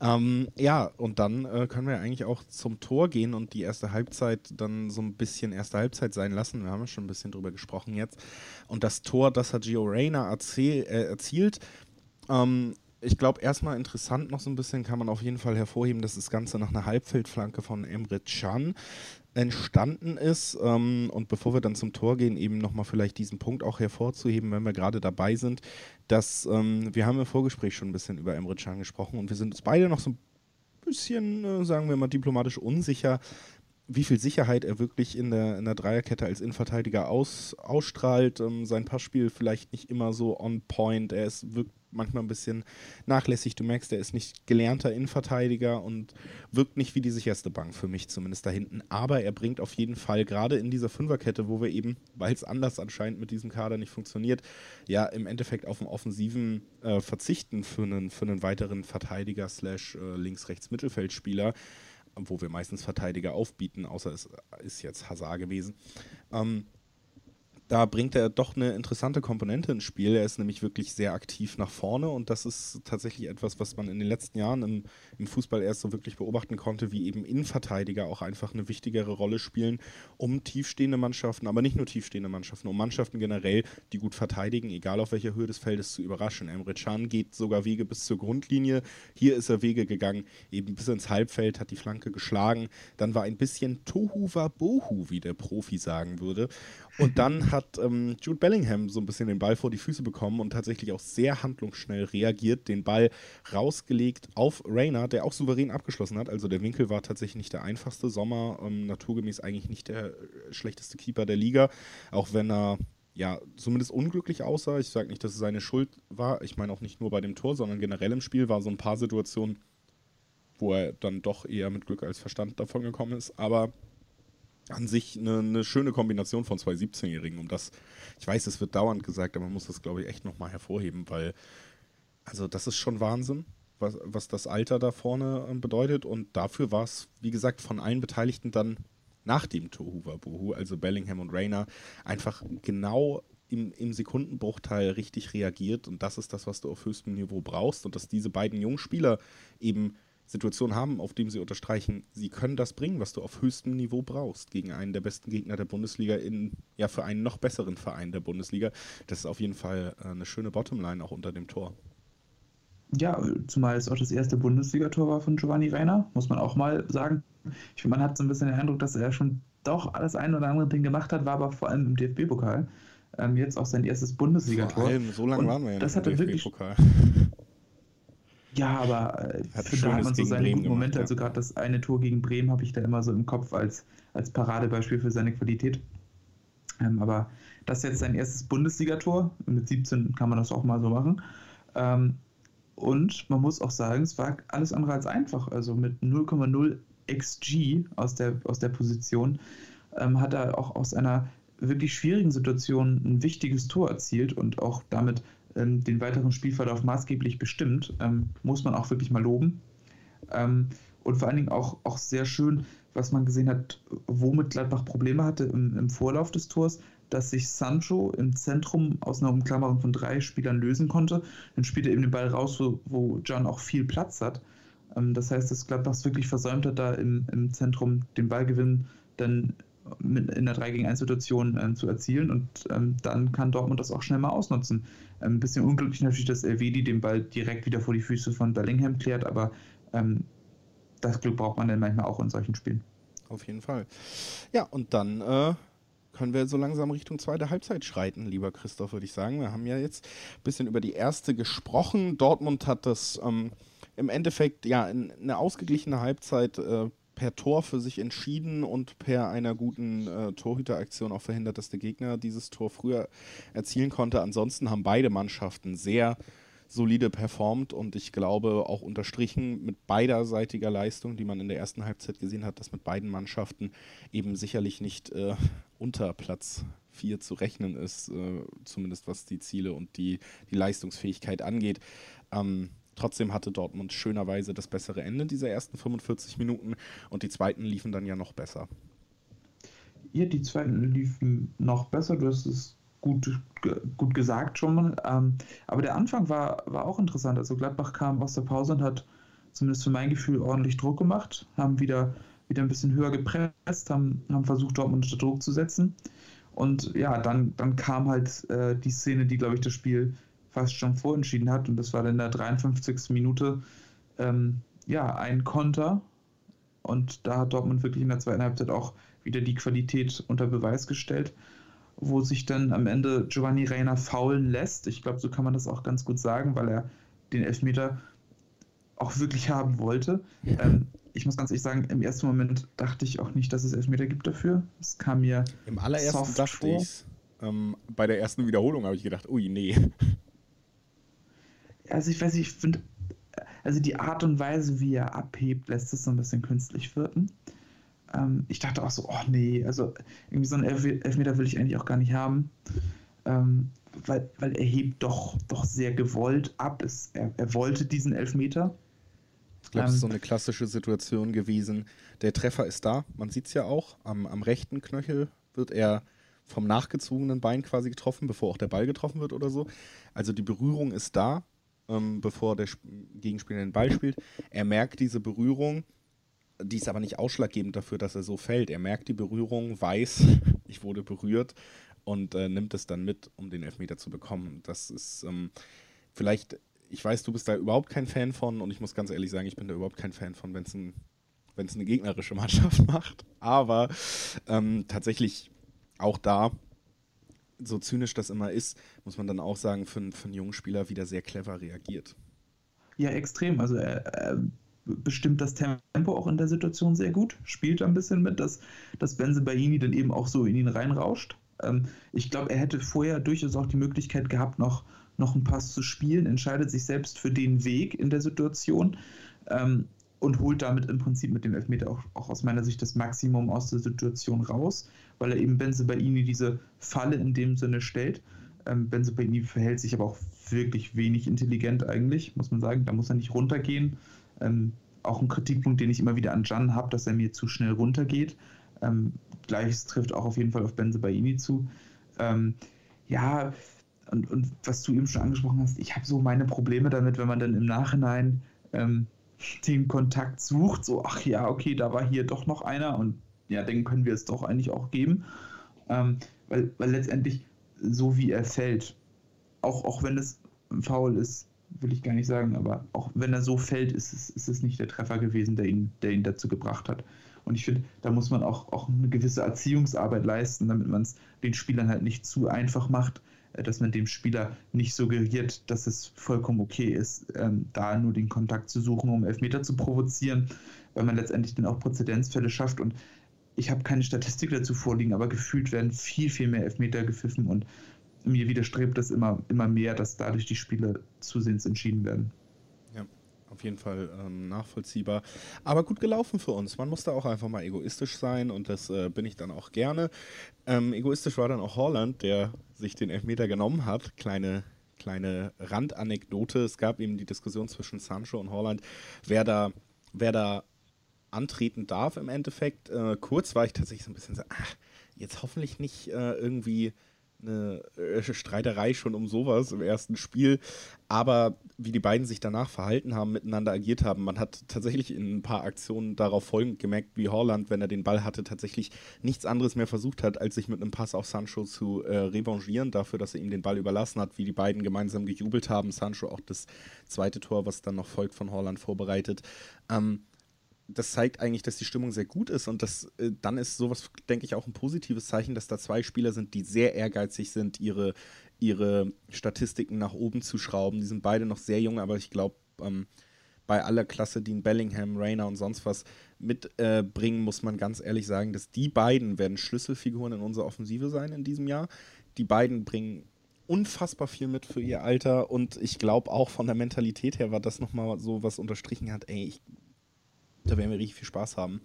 Ähm, ja, und dann äh, können wir eigentlich auch zum Tor gehen und die erste Halbzeit dann so ein bisschen erste Halbzeit sein lassen. Wir haben ja schon ein bisschen drüber gesprochen jetzt. Und das Tor, das hat Gio Reyna erzähl, äh, erzielt. Ähm, ich glaube, erstmal interessant noch so ein bisschen kann man auf jeden Fall hervorheben, dass das Ganze nach einer Halbfeldflanke von Emre Can entstanden ist. Ähm, und bevor wir dann zum Tor gehen, eben nochmal vielleicht diesen Punkt auch hervorzuheben, wenn wir gerade dabei sind, dass ähm, wir haben im Vorgespräch schon ein bisschen über Emre Can gesprochen und wir sind uns beide noch so ein bisschen, äh, sagen wir mal, diplomatisch unsicher, wie viel Sicherheit er wirklich in der, in der Dreierkette als Innenverteidiger aus, ausstrahlt. Ähm, sein Passspiel vielleicht nicht immer so on point. Er ist wirkt manchmal ein bisschen nachlässig. Du merkst, er ist nicht gelernter Innenverteidiger und wirkt nicht wie die sicherste Bank für mich zumindest da hinten. Aber er bringt auf jeden Fall gerade in dieser Fünferkette, wo wir eben, weil es anders anscheinend mit diesem Kader nicht funktioniert, ja im Endeffekt auf einen offensiven äh, verzichten für einen, für einen weiteren Verteidiger slash äh, links-rechts-Mittelfeldspieler wo wir meistens Verteidiger aufbieten, außer es ist jetzt Hazard gewesen. Ähm, da bringt er doch eine interessante Komponente ins Spiel. Er ist nämlich wirklich sehr aktiv nach vorne und das ist tatsächlich etwas, was man in den letzten Jahren im, im Fußball erst so wirklich beobachten konnte, wie eben Innenverteidiger auch einfach eine wichtigere Rolle spielen, um tiefstehende Mannschaften, aber nicht nur tiefstehende Mannschaften, um Mannschaften generell, die gut verteidigen, egal auf welcher Höhe des Feldes, zu überraschen. Emre Can geht sogar Wege bis zur Grundlinie. Hier ist er Wege gegangen, eben bis ins Halbfeld, hat die Flanke geschlagen. Dann war ein bisschen Tohu Wabohu, wie der Profi sagen würde. Und dann hat ähm, Jude Bellingham so ein bisschen den Ball vor die Füße bekommen und tatsächlich auch sehr handlungsschnell reagiert, den Ball rausgelegt auf Rayner, der auch souverän abgeschlossen hat. Also der Winkel war tatsächlich nicht der einfachste. Sommer ähm, naturgemäß eigentlich nicht der äh, schlechteste Keeper der Liga, auch wenn er ja, zumindest unglücklich aussah. Ich sage nicht, dass es seine Schuld war. Ich meine auch nicht nur bei dem Tor, sondern generell im Spiel war so ein paar Situationen, wo er dann doch eher mit Glück als Verstand davon gekommen ist. Aber an sich eine, eine, schöne Kombination von zwei 17-Jährigen. Um das, ich weiß, es wird dauernd gesagt, aber man muss das, glaube ich, echt nochmal hervorheben, weil, also das ist schon Wahnsinn, was, was das Alter da vorne ähm, bedeutet. Und dafür war es, wie gesagt, von allen Beteiligten dann nach dem Tohu Wabohu, also Bellingham und Rayner, einfach genau im, im Sekundenbruchteil richtig reagiert. Und das ist das, was du auf höchstem Niveau brauchst. Und dass diese beiden jungen Spieler eben Situation haben, auf dem sie unterstreichen, sie können das bringen, was du auf höchstem Niveau brauchst, gegen einen der besten Gegner der Bundesliga in, ja, für einen noch besseren Verein der Bundesliga. Das ist auf jeden Fall äh, eine schöne Bottomline auch unter dem Tor. Ja, zumal es auch das erste Bundesligator war von Giovanni Reiner, muss man auch mal sagen. Ich finde, man hat so ein bisschen den Eindruck, dass er schon doch alles ein oder andere Ding gemacht hat, war aber vor allem im DFB-Pokal. Ähm, jetzt auch sein erstes Bundesligator. Vor allem, so lange waren wir ja das im DFB-Pokal. Ja, aber äh, hat da hat man so seine guten Momente. Gemacht, ja. Also gerade das eine Tor gegen Bremen habe ich da immer so im Kopf als, als Paradebeispiel für seine Qualität. Ähm, aber das ist jetzt sein erstes Bundesligator. Mit 17 kann man das auch mal so machen. Ähm, und man muss auch sagen, es war alles andere als einfach. Also mit 0,0 XG aus der, aus der Position ähm, hat er auch aus einer wirklich schwierigen Situation ein wichtiges Tor erzielt und auch damit ähm, den weiteren Spielverlauf maßgeblich bestimmt, ähm, muss man auch wirklich mal loben. Ähm, und vor allen Dingen auch, auch sehr schön, was man gesehen hat, womit Gladbach Probleme hatte im, im Vorlauf des Tors, dass sich Sancho im Zentrum aus einer Umklammerung von drei Spielern lösen konnte. Dann spielt er eben den Ball raus, wo, wo John auch viel Platz hat. Ähm, das heißt, dass Gladbach es wirklich versäumt hat, da im, im Zentrum den Ballgewinn dann in der 3 gegen 1 Situation ähm, zu erzielen und ähm, dann kann Dortmund das auch schnell mal ausnutzen. Ähm, ein bisschen unglücklich natürlich, dass Elvedi den Ball direkt wieder vor die Füße von Bellingham klärt, aber ähm, das Glück braucht man dann manchmal auch in solchen Spielen. Auf jeden Fall. Ja, und dann äh, können wir so langsam Richtung zweite Halbzeit schreiten, lieber Christoph, würde ich sagen. Wir haben ja jetzt ein bisschen über die erste gesprochen. Dortmund hat das ähm, im Endeffekt ja in eine ausgeglichene Halbzeit äh, per Tor für sich entschieden und per einer guten äh, Torhüteraktion auch verhindert, dass der Gegner dieses Tor früher erzielen konnte. Ansonsten haben beide Mannschaften sehr solide performt und ich glaube auch unterstrichen mit beiderseitiger Leistung, die man in der ersten Halbzeit gesehen hat, dass mit beiden Mannschaften eben sicherlich nicht äh, unter Platz 4 zu rechnen ist, äh, zumindest was die Ziele und die, die Leistungsfähigkeit angeht. Ähm, trotzdem hatte Dortmund schönerweise das bessere Ende dieser ersten 45 Minuten und die zweiten liefen dann ja noch besser. Ja, die zweiten liefen noch besser. Du hast es gut, gut gesagt schon mal. Ähm, aber der Anfang war, war auch interessant. Also Gladbach kam aus der Pause und hat zumindest für mein Gefühl ordentlich Druck gemacht, haben wieder, wieder ein bisschen höher gepresst, haben, haben versucht, Dortmund unter Druck zu setzen. Und ja, dann, dann kam halt äh, die Szene, die, glaube ich, das Spiel fast schon vorentschieden hat. Und das war dann in der 53. Minute ähm, ja, ein Konter. Und da hat Dortmund wirklich in der zweiten Halbzeit auch wieder die Qualität unter Beweis gestellt, wo sich dann am Ende Giovanni Reina faulen lässt. Ich glaube, so kann man das auch ganz gut sagen, weil er den Elfmeter auch wirklich haben wollte. Ähm, ich muss ganz ehrlich sagen, im ersten Moment dachte ich auch nicht, dass es Elfmeter gibt dafür. Es kam mir. Im allerersten dachte ich ähm, bei der ersten Wiederholung habe ich gedacht, ui, nee. Also ich weiß nicht, ich finde, also die Art und Weise, wie er abhebt, lässt es so ein bisschen künstlich wirken. Ähm, ich dachte auch so, oh nee, also irgendwie so einen Elfmeter will ich eigentlich auch gar nicht haben. Ähm, weil, weil er hebt doch, doch sehr gewollt ab. Es, er, er wollte diesen Elfmeter. Ich glaube, es ist so ähm, eine klassische Situation gewesen. Der Treffer ist da, man sieht es ja auch. Am, am rechten Knöchel wird er vom nachgezogenen Bein quasi getroffen, bevor auch der Ball getroffen wird oder so. Also die Berührung ist da, ähm, bevor der Gegenspieler den Ball spielt. Er merkt diese Berührung, die ist aber nicht ausschlaggebend dafür, dass er so fällt. Er merkt die Berührung, weiß, ich wurde berührt und äh, nimmt es dann mit, um den Elfmeter zu bekommen. Das ist ähm, vielleicht, ich weiß, du bist da überhaupt kein Fan von und ich muss ganz ehrlich sagen, ich bin da überhaupt kein Fan von, wenn es ein, eine gegnerische Mannschaft macht. Aber ähm, tatsächlich auch da so zynisch das immer ist, muss man dann auch sagen, für, für einen jungen Spieler wieder sehr clever reagiert. Ja, extrem. Also er, er, bestimmt das Tempo auch in der Situation sehr gut, spielt ein bisschen mit, dass, dass Benze Baini dann eben auch so in ihn reinrauscht. Ähm, ich glaube, er hätte vorher durchaus auch die Möglichkeit gehabt, noch, noch einen Pass zu spielen, entscheidet sich selbst für den Weg in der Situation. Ähm, und holt damit im Prinzip mit dem Elfmeter auch, auch, aus meiner Sicht das Maximum aus der Situation raus, weil er eben Benzebaini diese Falle in dem Sinne stellt. Ähm, Benzebaini verhält sich aber auch wirklich wenig intelligent eigentlich, muss man sagen. Da muss er nicht runtergehen. Ähm, auch ein Kritikpunkt, den ich immer wieder an Jan habe, dass er mir zu schnell runtergeht. Ähm, Gleiches trifft auch auf jeden Fall auf Benzebaini zu. Ähm, ja, und, und, was du eben schon angesprochen hast, ich habe so meine Probleme damit, wenn man dann im Nachhinein ähm, den Kontakt sucht, so, ach ja, okay, da war hier doch noch einer und ja, den können wir es doch eigentlich auch geben. Ähm, weil, weil letztendlich, so wie er fällt, auch, auch wenn es Foul ist, will ich gar nicht sagen, aber auch wenn er so fällt, ist es, ist es nicht der Treffer gewesen, der ihn, der ihn dazu gebracht hat. Und ich finde, da muss man auch, auch eine gewisse Erziehungsarbeit leisten, damit man es den Spielern halt nicht zu einfach macht, dass man dem Spieler nicht suggeriert, dass es vollkommen okay ist, ähm, da nur den Kontakt zu suchen, um Elfmeter zu provozieren, weil man letztendlich dann auch Präzedenzfälle schafft. Und ich habe keine Statistik dazu vorliegen, aber gefühlt werden viel, viel mehr Elfmeter gepfiffen und mir widerstrebt das immer, immer mehr, dass dadurch die Spiele zusehends entschieden werden auf jeden Fall ähm, nachvollziehbar. Aber gut gelaufen für uns. Man muss da auch einfach mal egoistisch sein und das äh, bin ich dann auch gerne. Ähm, egoistisch war dann auch Holland, der sich den Elfmeter genommen hat. Kleine, kleine Randanekdote. Es gab eben die Diskussion zwischen Sancho und Holland, wer da, wer da antreten darf im Endeffekt. Äh, kurz war ich tatsächlich so ein bisschen so, ach, jetzt hoffentlich nicht äh, irgendwie eine äh, Streiterei schon um sowas im ersten Spiel. Aber wie die beiden sich danach verhalten haben, miteinander agiert haben, man hat tatsächlich in ein paar Aktionen darauf folgend gemerkt, wie Holland, wenn er den Ball hatte, tatsächlich nichts anderes mehr versucht hat, als sich mit einem Pass auf Sancho zu äh, revanchieren, dafür, dass er ihm den Ball überlassen hat, wie die beiden gemeinsam gejubelt haben. Sancho auch das zweite Tor, was dann noch folgt von Holland vorbereitet. Ähm, das zeigt eigentlich, dass die Stimmung sehr gut ist und das, äh, dann ist sowas, denke ich, auch ein positives Zeichen, dass da zwei Spieler sind, die sehr ehrgeizig sind, ihre, ihre Statistiken nach oben zu schrauben. Die sind beide noch sehr jung, aber ich glaube, ähm, bei aller Klasse, die in Bellingham, Rayner und sonst was mitbringen, äh, muss man ganz ehrlich sagen, dass die beiden werden Schlüsselfiguren in unserer Offensive sein in diesem Jahr. Die beiden bringen unfassbar viel mit für ihr Alter und ich glaube auch von der Mentalität her war das nochmal so, was unterstrichen hat, ey, ich da werden wir richtig viel Spaß haben.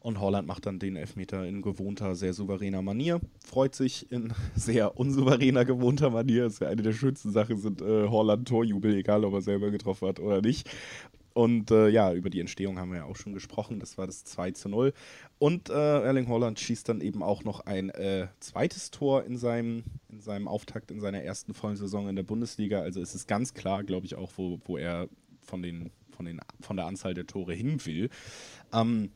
Und Holland macht dann den Elfmeter in gewohnter, sehr souveräner Manier. Freut sich in sehr unsouveräner, gewohnter Manier. Das ist ja eine der schönsten Sachen, sind äh, Holland-Torjubel, egal ob er selber getroffen hat oder nicht. Und äh, ja, über die Entstehung haben wir ja auch schon gesprochen. Das war das 2 zu 0. Und äh, Erling Holland schießt dann eben auch noch ein äh, zweites Tor in seinem, in seinem Auftakt in seiner ersten vollen Saison in der Bundesliga. Also ist es ganz klar, glaube ich, auch, wo, wo er von, den, von, den, von der Anzahl der Tore hin will. Ähm,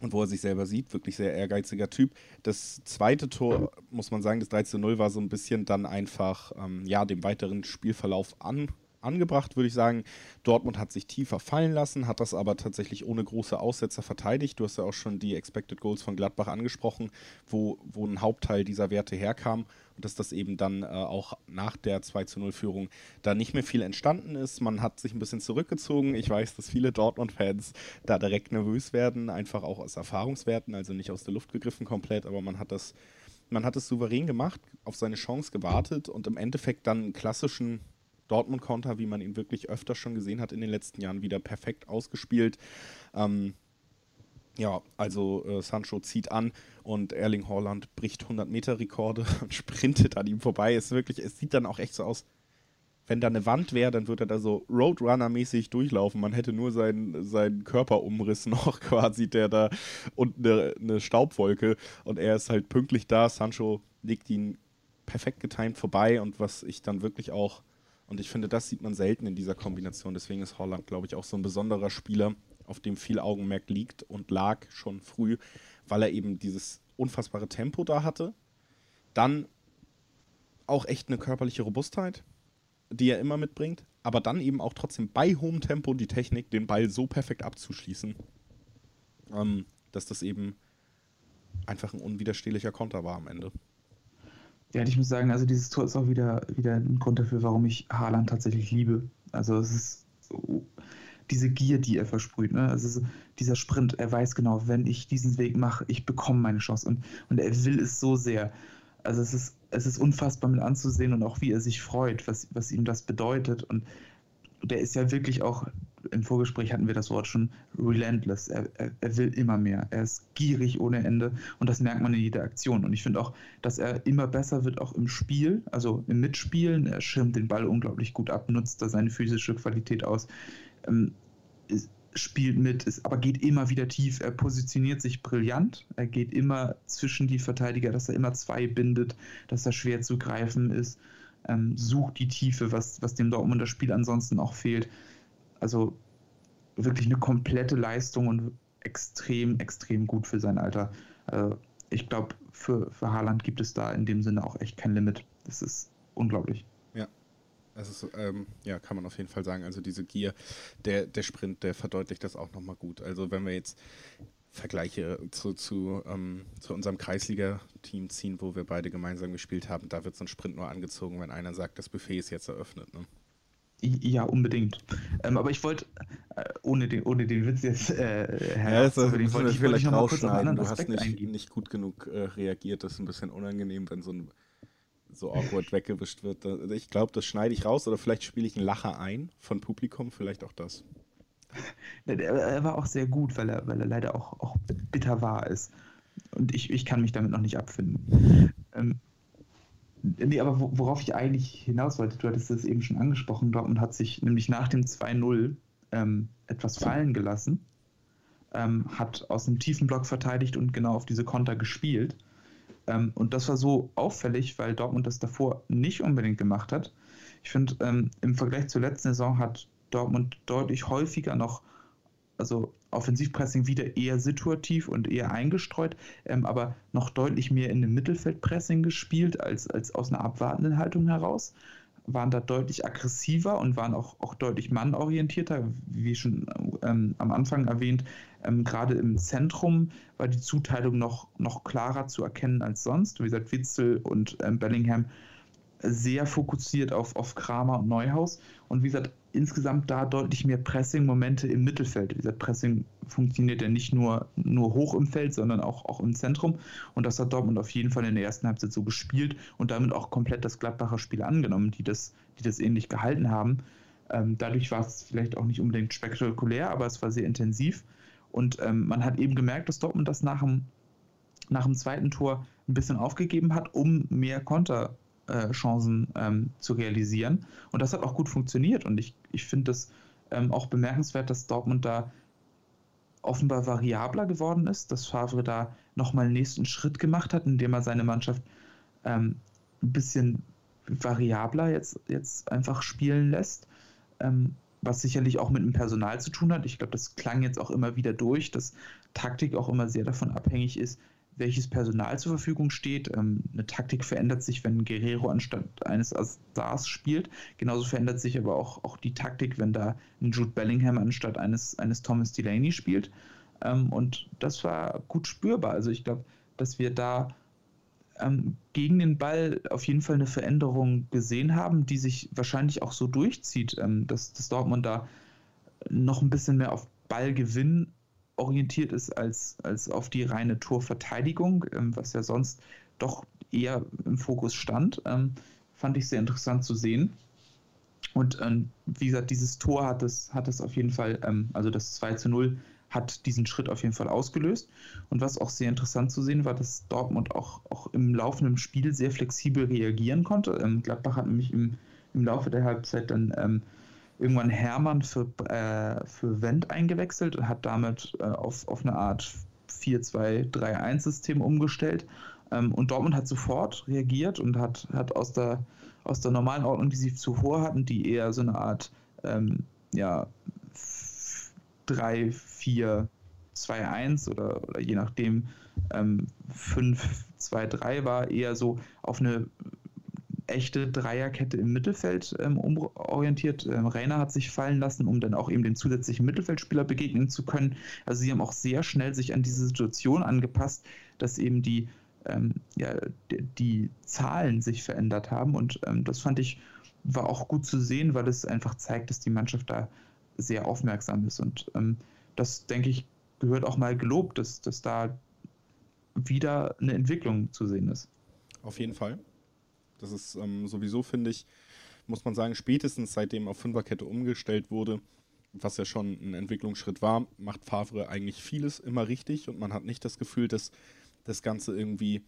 und wo er sich selber sieht, wirklich sehr ehrgeiziger Typ. Das zweite Tor, muss man sagen, das 3 zu 0 war so ein bisschen dann einfach, ähm, ja, dem weiteren Spielverlauf an, angebracht, würde ich sagen. Dortmund hat sich tiefer fallen lassen, hat das aber tatsächlich ohne große Aussetzer verteidigt. Du hast ja auch schon die Expected Goals von Gladbach angesprochen, wo, wo ein Hauptteil dieser Werte herkam und dass das eben dann äh, auch nach der 2 zu 0 Führung da nicht mehr viel entstanden ist. Man hat sich ein bisschen zurückgezogen. Ich weiß, dass viele Dortmund-Fans da direkt nervös werden, einfach auch aus Erfahrungswerten, also nicht aus der Luft gegriffen komplett, aber man hat das man hat es souverän gemacht, auf seine Chance gewartet und im Endeffekt dann einen klassischen Dortmund-Konter, wie man ihn wirklich öfter schon gesehen hat in den letzten Jahren, wieder perfekt ausgespielt. Ähm, ja, also äh, Sancho zieht an und Erling Haaland bricht 100 Meter Rekorde und sprintet an ihm vorbei. Es wirklich, es sieht dann auch echt so aus, wenn da eine Wand wäre, dann würde er da so Roadrunner-mäßig durchlaufen. Man hätte nur seinen, seinen Körperumriss noch quasi, der da und eine, eine Staubwolke und er ist halt pünktlich da. Sancho legt ihn perfekt getimt vorbei und was ich dann wirklich auch und ich finde, das sieht man selten in dieser Kombination. Deswegen ist Holland, glaube ich, auch so ein besonderer Spieler, auf dem viel Augenmerk liegt und lag schon früh, weil er eben dieses unfassbare Tempo da hatte. Dann auch echt eine körperliche Robustheit, die er immer mitbringt, aber dann eben auch trotzdem bei hohem Tempo die Technik, den Ball so perfekt abzuschließen, ähm, dass das eben einfach ein unwiderstehlicher Konter war am Ende. Ja, ich muss sagen, also dieses Tor ist auch wieder, wieder ein Grund dafür, warum ich Haaland tatsächlich liebe. Also es ist so, diese Gier, die er versprüht. Ne? Also dieser Sprint, er weiß genau, wenn ich diesen Weg mache, ich bekomme meine Chance und, und er will es so sehr. Also es ist, es ist unfassbar mit anzusehen und auch wie er sich freut, was, was ihm das bedeutet. Und der ist ja wirklich auch, im Vorgespräch hatten wir das Wort schon, relentless. Er, er, er, will immer mehr. Er ist gierig ohne Ende und das merkt man in jeder Aktion. Und ich finde auch, dass er immer besser wird, auch im Spiel, also im Mitspielen. Er schirmt den Ball unglaublich gut ab, nutzt da seine physische Qualität aus, ähm, ist, spielt mit, ist, aber geht immer wieder tief. Er positioniert sich brillant. Er geht immer zwischen die Verteidiger, dass er immer zwei bindet, dass er schwer zu greifen ist ähm, sucht die Tiefe, was, was dem Dortmunder Spiel ansonsten auch fehlt. Also wirklich eine komplette Leistung und extrem, extrem gut für sein Alter. Also ich glaube, für, für Haaland gibt es da in dem Sinne auch echt kein Limit. Das ist unglaublich. Ja. Das ist, ähm, ja, kann man auf jeden Fall sagen. Also diese Gier, der, der Sprint, der verdeutlicht das auch nochmal gut. Also wenn wir jetzt Vergleiche zu, zu, ähm, zu unserem Kreisliga-Team ziehen, wo wir beide gemeinsam gespielt haben, da wird so ein Sprint nur angezogen, wenn einer sagt, das Buffet ist jetzt eröffnet. Ne? Ja, unbedingt. Ähm, aber ich wollte, äh, ohne, den, ohne den Witz jetzt äh, ja, das wollte ich, wollte ich vielleicht rausschneiden. Du hast nicht, nicht gut genug äh, reagiert. Das ist ein bisschen unangenehm, wenn so ein so awkward weggewischt wird. Ich glaube, das schneide ich raus oder vielleicht spiele ich einen Lacher ein von Publikum, vielleicht auch das. Er war auch sehr gut, weil er, weil er leider auch, auch bitter wahr ist. Und ich, ich kann mich damit noch nicht abfinden. Ähm, nee, aber worauf ich eigentlich hinaus wollte, du hattest es eben schon angesprochen, Dortmund hat sich nämlich nach dem 2-0 ähm, etwas fallen gelassen, ähm, hat aus einem tiefen Block verteidigt und genau auf diese Konter gespielt. Ähm, und das war so auffällig, weil Dortmund das davor nicht unbedingt gemacht hat. Ich finde, ähm, im Vergleich zur letzten Saison hat Dortmund deutlich häufiger noch, also Offensivpressing wieder eher situativ und eher eingestreut, ähm, aber noch deutlich mehr in dem Mittelfeldpressing gespielt als, als aus einer abwartenden Haltung heraus. Waren da deutlich aggressiver und waren auch, auch deutlich mannorientierter, wie schon ähm, am Anfang erwähnt. Ähm, Gerade im Zentrum war die Zuteilung noch, noch klarer zu erkennen als sonst. Wie gesagt, Witzel und ähm, Bellingham sehr fokussiert auf, auf Kramer und Neuhaus. Und wie gesagt, insgesamt da deutlich mehr Pressing-Momente im Mittelfeld. Gesagt, Pressing funktioniert ja nicht nur, nur hoch im Feld, sondern auch, auch im Zentrum. Und das hat Dortmund auf jeden Fall in der ersten Halbzeit so gespielt und damit auch komplett das Gladbacher Spiel angenommen, die das, die das ähnlich gehalten haben. Ähm, dadurch war es vielleicht auch nicht unbedingt spektakulär, aber es war sehr intensiv. Und ähm, man hat eben gemerkt, dass Dortmund das nach dem, nach dem zweiten Tor ein bisschen aufgegeben hat, um mehr Konterchancen äh, ähm, zu realisieren. Und das hat auch gut funktioniert. Und ich, ich finde das ähm, auch bemerkenswert, dass Dortmund da offenbar variabler geworden ist, dass Favre da nochmal einen nächsten Schritt gemacht hat, indem er seine Mannschaft ähm, ein bisschen variabler jetzt, jetzt einfach spielen lässt. Ähm, was sicherlich auch mit dem Personal zu tun hat. Ich glaube, das klang jetzt auch immer wieder durch, dass Taktik auch immer sehr davon abhängig ist, welches Personal zur Verfügung steht. Ähm, eine Taktik verändert sich, wenn Guerrero anstatt eines Azars spielt. Genauso verändert sich aber auch, auch die Taktik, wenn da ein Jude Bellingham anstatt eines, eines Thomas Delaney spielt. Ähm, und das war gut spürbar. Also ich glaube, dass wir da ähm, gegen den Ball auf jeden Fall eine Veränderung gesehen haben, die sich wahrscheinlich auch so durchzieht, ähm, dass, dass Dortmund da noch ein bisschen mehr auf Ballgewinn orientiert ist als, als auf die reine Torverteidigung, ähm, was ja sonst doch eher im Fokus stand. Ähm, fand ich sehr interessant zu sehen. Und ähm, wie gesagt, dieses Tor hat es, hat es auf jeden Fall, ähm, also das 2 zu 0, hat diesen Schritt auf jeden Fall ausgelöst. Und was auch sehr interessant zu sehen war, dass Dortmund auch, auch im laufenden Spiel sehr flexibel reagieren konnte. Ähm, Gladbach hat nämlich im, im Laufe der Halbzeit dann ähm, irgendwann Hermann für, äh, für Wendt eingewechselt und hat damit äh, auf, auf eine Art 4-2-3-1-System umgestellt. Ähm, und Dortmund hat sofort reagiert und hat, hat aus, der, aus der normalen Ordnung, die sie zuvor hatten, die eher so eine Art ähm, ja, 3, 4, 2, 1 oder, oder je nachdem ähm, 5, 2, 3 war, eher so auf eine echte Dreierkette im Mittelfeld ähm, umorientiert. Ähm, Rainer hat sich fallen lassen, um dann auch eben den zusätzlichen Mittelfeldspieler begegnen zu können. Also sie haben auch sehr schnell sich an diese Situation angepasst, dass eben die, ähm, ja, die, die, Zahlen sich verändert haben. Und ähm, das fand ich, war auch gut zu sehen, weil es einfach zeigt, dass die Mannschaft da sehr aufmerksam ist. Und ähm, das, denke ich, gehört auch mal gelobt, dass, dass da wieder eine Entwicklung zu sehen ist. Auf jeden Fall. Das ist ähm, sowieso, finde ich, muss man sagen, spätestens seitdem auf Fünferkette umgestellt wurde, was ja schon ein Entwicklungsschritt war, macht Favre eigentlich vieles immer richtig und man hat nicht das Gefühl, dass das Ganze irgendwie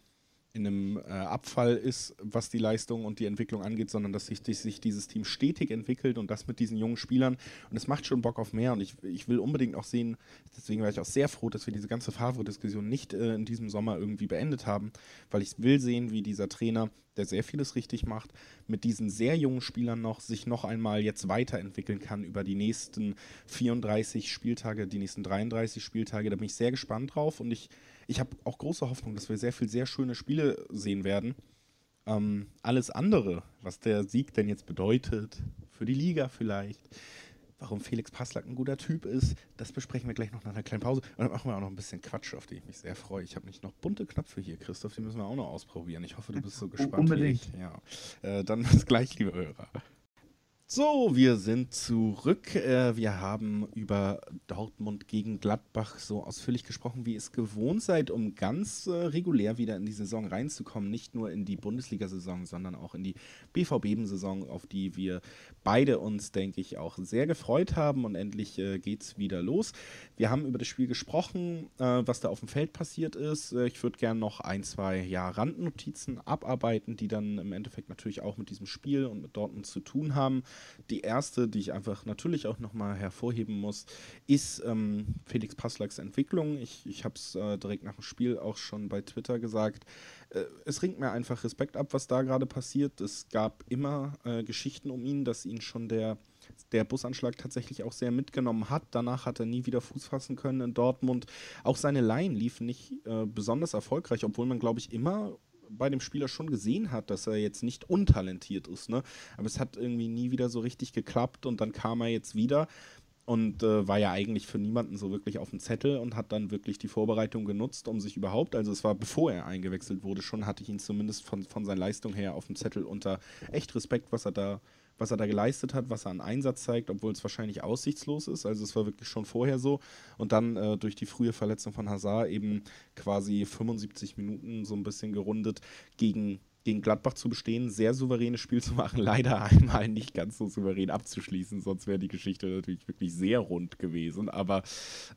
in einem äh, Abfall ist, was die Leistung und die Entwicklung angeht, sondern dass sich, dass sich, dieses Team stetig entwickelt und das mit diesen jungen Spielern. Und es macht schon Bock auf mehr. Und ich, ich will unbedingt auch sehen, deswegen war ich auch sehr froh, dass wir diese ganze Favre-Diskussion nicht äh, in diesem Sommer irgendwie beendet haben, weil ich will sehen, wie dieser Trainer, der sehr vieles richtig macht, mit diesen sehr jungen Spielern noch sich noch einmal jetzt weiterentwickeln kann über die nächsten 34 Spieltage, die nächsten 33 Spieltage. Da bin ich sehr gespannt drauf und ich ich habe auch große Hoffnung, dass wir sehr viel sehr schöne Spiele sehen werden. Ähm, alles andere, was der Sieg denn jetzt bedeutet, für die Liga vielleicht, warum Felix Passlack ein guter Typ ist, das besprechen wir gleich noch nach einer kleinen Pause. Und dann machen wir auch noch ein bisschen Quatsch, auf die ich mich sehr freue. Ich habe nicht noch bunte Knöpfe hier, Christoph, die müssen wir auch noch ausprobieren. Ich hoffe, du bist so gespannt. Unbedingt. Ja. Äh, dann bis gleich, liebe Hörer. So, wir sind zurück. Äh, wir haben über Dortmund gegen Gladbach so ausführlich gesprochen, wie es gewohnt seid, um ganz äh, regulär wieder in die Saison reinzukommen. Nicht nur in die Bundesliga-Saison, sondern auch in die BVB-Saison, auf die wir beide uns, denke ich, auch sehr gefreut haben. Und endlich äh, es wieder los. Wir haben über das Spiel gesprochen, äh, was da auf dem Feld passiert ist. Äh, ich würde gerne noch ein, zwei ja, Randnotizen abarbeiten, die dann im Endeffekt natürlich auch mit diesem Spiel und mit Dortmund zu tun haben. Die erste, die ich einfach natürlich auch nochmal hervorheben muss, ist ähm, Felix Passlacks Entwicklung. Ich, ich habe es äh, direkt nach dem Spiel auch schon bei Twitter gesagt. Äh, es ringt mir einfach Respekt ab, was da gerade passiert. Es gab immer äh, Geschichten um ihn, dass ihn schon der der Busanschlag tatsächlich auch sehr mitgenommen hat. Danach hat er nie wieder Fuß fassen können in Dortmund. Auch seine Laien liefen nicht äh, besonders erfolgreich, obwohl man, glaube ich, immer bei dem Spieler schon gesehen hat, dass er jetzt nicht untalentiert ist. Ne? Aber es hat irgendwie nie wieder so richtig geklappt und dann kam er jetzt wieder und äh, war ja eigentlich für niemanden so wirklich auf dem Zettel und hat dann wirklich die Vorbereitung genutzt, um sich überhaupt, also es war bevor er eingewechselt wurde, schon hatte ich ihn zumindest von, von seiner Leistung her auf dem Zettel unter echt Respekt, was er da was er da geleistet hat, was er an Einsatz zeigt, obwohl es wahrscheinlich aussichtslos ist. Also es war wirklich schon vorher so. Und dann äh, durch die frühe Verletzung von Hazard eben quasi 75 Minuten so ein bisschen gerundet gegen gegen Gladbach zu bestehen, sehr souveränes Spiel zu machen, leider einmal nicht ganz so souverän abzuschließen, sonst wäre die Geschichte natürlich wirklich sehr rund gewesen. Aber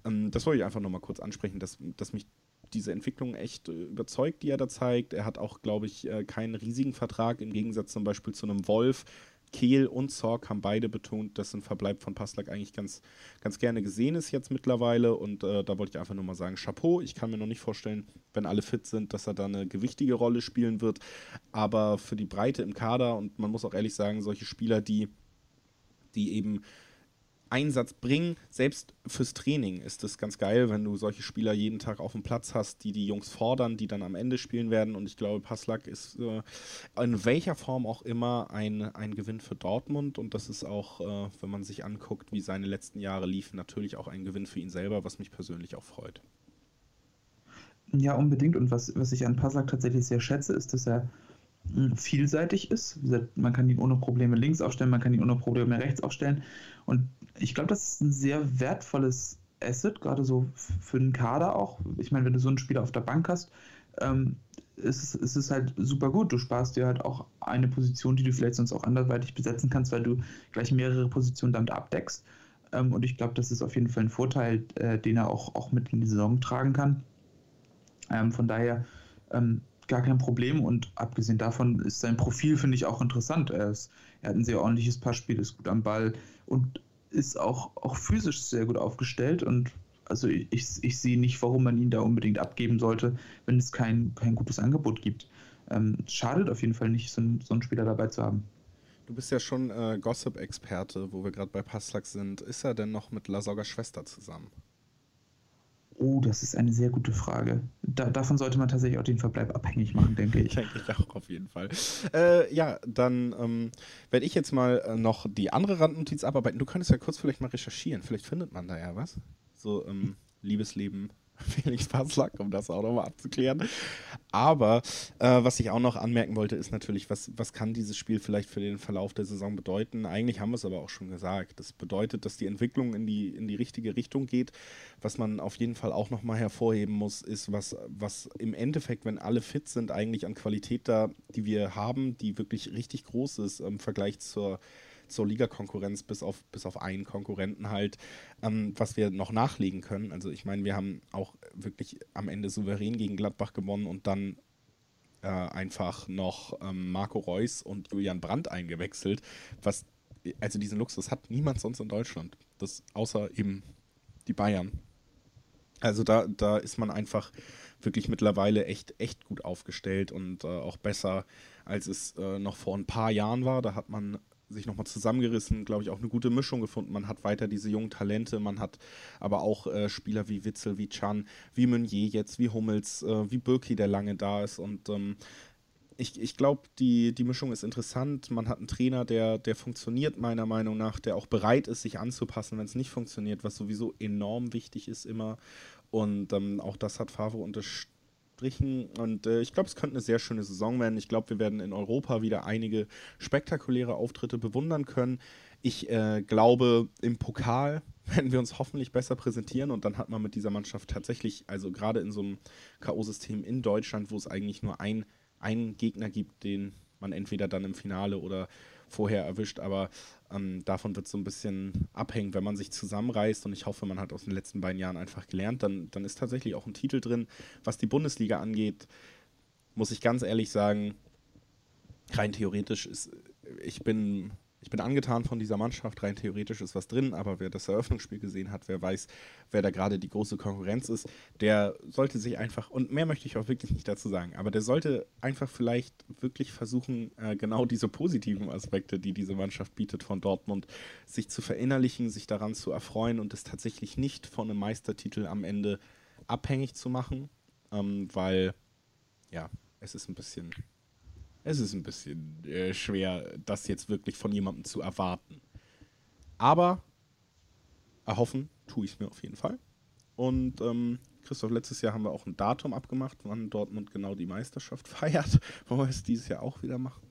ähm, das wollte ich einfach nochmal kurz ansprechen, dass, dass mich diese Entwicklung echt äh, überzeugt, die er da zeigt. Er hat auch, glaube ich, äh, keinen riesigen Vertrag, im Gegensatz zum Beispiel zu einem Wolf. Kehl und Zorg haben beide betont, dass ein Verbleib von Paslak eigentlich ganz, ganz gerne gesehen ist jetzt mittlerweile. Und äh, da wollte ich einfach nur mal sagen, Chapeau. Ich kann mir noch nicht vorstellen, wenn alle fit sind, dass er da eine gewichtige Rolle spielen wird. Aber für die Breite im Kader und man muss auch ehrlich sagen, solche Spieler, die, die eben Einsatz bringen. Selbst fürs Training ist es ganz geil, wenn du solche Spieler jeden Tag auf dem Platz hast, die die Jungs fordern, die dann am Ende spielen werden. Und ich glaube, Passlack ist äh, in welcher Form auch immer ein, ein Gewinn für Dortmund. Und das ist auch, äh, wenn man sich anguckt, wie seine letzten Jahre liefen, natürlich auch ein Gewinn für ihn selber, was mich persönlich auch freut. Ja, unbedingt. Und was, was ich an Passlack tatsächlich sehr schätze, ist, dass er hm, vielseitig ist. Man kann ihn ohne Probleme links aufstellen, man kann ihn ohne Probleme rechts aufstellen. Und ich glaube, das ist ein sehr wertvolles Asset, gerade so für den Kader auch. Ich meine, wenn du so einen Spieler auf der Bank hast, ähm, ist, es, ist es halt super gut. Du sparst dir halt auch eine Position, die du vielleicht sonst auch anderweitig besetzen kannst, weil du gleich mehrere Positionen damit abdeckst. Ähm, und ich glaube, das ist auf jeden Fall ein Vorteil, äh, den er auch, auch mit in die Saison tragen kann. Ähm, von daher ähm, gar kein Problem und abgesehen davon ist sein Profil, finde ich, auch interessant. Er, ist, er hat ein sehr ordentliches Passspiel, ist gut am Ball und ist auch, auch physisch sehr gut aufgestellt und also ich, ich sehe nicht, warum man ihn da unbedingt abgeben sollte, wenn es kein, kein gutes Angebot gibt. Ähm, schadet auf jeden Fall nicht, so, ein, so einen Spieler dabei zu haben. Du bist ja schon äh, Gossip-Experte, wo wir gerade bei Passlack sind. Ist er denn noch mit Lasogger Schwester zusammen? Oh, das ist eine sehr gute Frage. Da, davon sollte man tatsächlich auch den Verbleib abhängig machen, denke ich. denke ich auch auf jeden Fall. Äh, ja, dann ähm, werde ich jetzt mal äh, noch die andere Randnotiz abarbeiten. Du könntest ja kurz vielleicht mal recherchieren. Vielleicht findet man da ja was. So ähm, Liebesleben Felix Passlack, um das auch nochmal abzuklären. Aber äh, was ich auch noch anmerken wollte, ist natürlich, was, was kann dieses Spiel vielleicht für den Verlauf der Saison bedeuten? Eigentlich haben wir es aber auch schon gesagt. Das bedeutet, dass die Entwicklung in die, in die richtige Richtung geht. Was man auf jeden Fall auch nochmal hervorheben muss, ist, was, was im Endeffekt, wenn alle fit sind, eigentlich an Qualität da, die wir haben, die wirklich richtig groß ist im Vergleich zur zur Liga-Konkurrenz bis auf, bis auf einen Konkurrenten halt, ähm, was wir noch nachlegen können. Also ich meine, wir haben auch wirklich am Ende souverän gegen Gladbach gewonnen und dann äh, einfach noch ähm, Marco Reus und Julian Brandt eingewechselt, was also diesen Luxus hat niemand sonst in Deutschland. Das außer eben die Bayern. Also da, da ist man einfach wirklich mittlerweile echt, echt gut aufgestellt und äh, auch besser, als es äh, noch vor ein paar Jahren war. Da hat man sich nochmal zusammengerissen, glaube ich, auch eine gute Mischung gefunden. Man hat weiter diese jungen Talente, man hat aber auch äh, Spieler wie Witzel, wie Chan, wie Meunier jetzt, wie Hummels, äh, wie Birki, der lange da ist. Und ähm, ich, ich glaube, die, die Mischung ist interessant. Man hat einen Trainer, der, der funktioniert, meiner Meinung nach, der auch bereit ist, sich anzupassen, wenn es nicht funktioniert, was sowieso enorm wichtig ist immer. Und ähm, auch das hat Favre unterstützt Strichen. Und äh, ich glaube, es könnte eine sehr schöne Saison werden. Ich glaube, wir werden in Europa wieder einige spektakuläre Auftritte bewundern können. Ich äh, glaube, im Pokal werden wir uns hoffentlich besser präsentieren und dann hat man mit dieser Mannschaft tatsächlich, also gerade in so einem K.O.-System in Deutschland, wo es eigentlich nur ein, einen Gegner gibt, den man entweder dann im Finale oder vorher erwischt, aber ähm, davon wird es so ein bisschen abhängen, wenn man sich zusammenreißt und ich hoffe, man hat aus den letzten beiden Jahren einfach gelernt, dann, dann ist tatsächlich auch ein Titel drin. Was die Bundesliga angeht, muss ich ganz ehrlich sagen, rein theoretisch ist, ich bin ich bin angetan von dieser Mannschaft. Rein theoretisch ist was drin, aber wer das Eröffnungsspiel gesehen hat, wer weiß, wer da gerade die große Konkurrenz ist, der sollte sich einfach, und mehr möchte ich auch wirklich nicht dazu sagen, aber der sollte einfach vielleicht wirklich versuchen, äh, genau diese positiven Aspekte, die diese Mannschaft bietet von Dortmund, sich zu verinnerlichen, sich daran zu erfreuen und es tatsächlich nicht von einem Meistertitel am Ende abhängig zu machen, ähm, weil, ja, es ist ein bisschen es ist ein bisschen äh, schwer, das jetzt wirklich von jemandem zu erwarten. Aber erhoffen tue ich es mir auf jeden Fall. Und ähm, Christoph, letztes Jahr haben wir auch ein Datum abgemacht, wann Dortmund genau die Meisterschaft feiert. Wollen wir es dieses Jahr auch wieder machen?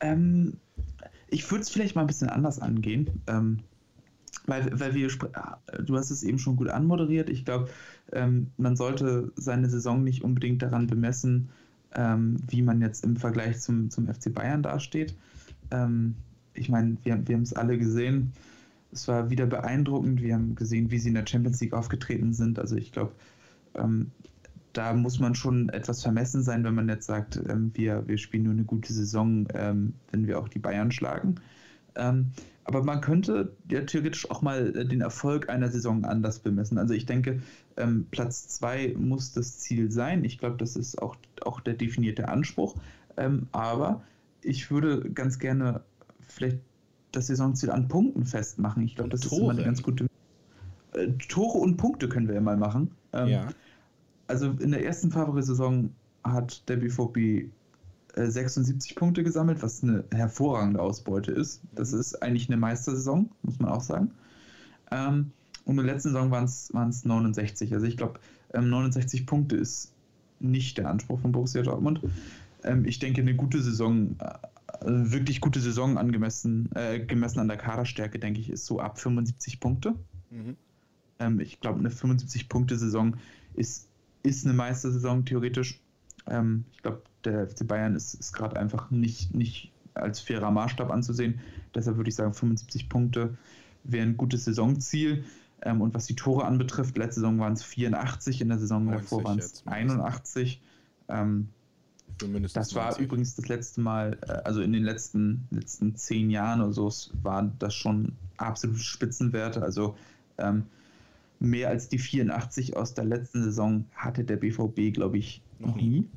Ähm, ich würde es vielleicht mal ein bisschen anders angehen. Ähm, weil, weil wir, äh, du hast es eben schon gut anmoderiert. Ich glaube, ähm, man sollte seine Saison nicht unbedingt daran bemessen, ähm, wie man jetzt im Vergleich zum, zum FC Bayern dasteht. Ähm, ich meine, wir, wir haben es alle gesehen. Es war wieder beeindruckend. Wir haben gesehen, wie sie in der Champions League aufgetreten sind. Also ich glaube, ähm, da muss man schon etwas vermessen sein, wenn man jetzt sagt, ähm, wir, wir spielen nur eine gute Saison, ähm, wenn wir auch die Bayern schlagen. Ähm, aber man könnte ja theoretisch auch mal äh, den Erfolg einer Saison anders bemessen. Also ich denke, ähm, Platz 2 muss das Ziel sein. Ich glaube, das ist auch, auch der definierte Anspruch. Ähm, aber ich würde ganz gerne vielleicht das Saisonziel an Punkten festmachen. Ich glaube, das Tore. ist immer eine ganz gute. Äh, Tore und Punkte können wir immer machen. Ähm, ja. Also in der ersten Favre-Saison hat der BVB 76 äh, Punkte gesammelt, was eine hervorragende Ausbeute ist. Das mhm. ist eigentlich eine Meistersaison, muss man auch sagen. Ähm, und in der letzten Saison waren es 69. Also ich glaube, ähm, 69 Punkte ist nicht der Anspruch von Borussia Dortmund. Ähm, ich denke, eine gute Saison, äh, wirklich gute Saison angemessen, äh, gemessen an der Kaderstärke, denke ich, ist so ab 75 Punkte. Mhm. Ähm, ich glaube, eine 75-Punkte-Saison ist, ist eine Meistersaison theoretisch. Ähm, ich glaube, der FC Bayern ist, ist gerade einfach nicht, nicht als fairer Maßstab anzusehen. Deshalb würde ich sagen, 75 Punkte wäre ein gutes Saisonziel. Ähm, und was die Tore anbetrifft, letzte Saison waren es 84, in der Saison davor waren es 81. Ähm, das war 20. übrigens das letzte Mal, äh, also in den letzten, letzten zehn Jahren oder so, waren das schon absolute Spitzenwerte. Also ähm, mehr als die 84 aus der letzten Saison hatte der BVB, glaube ich, noch nie.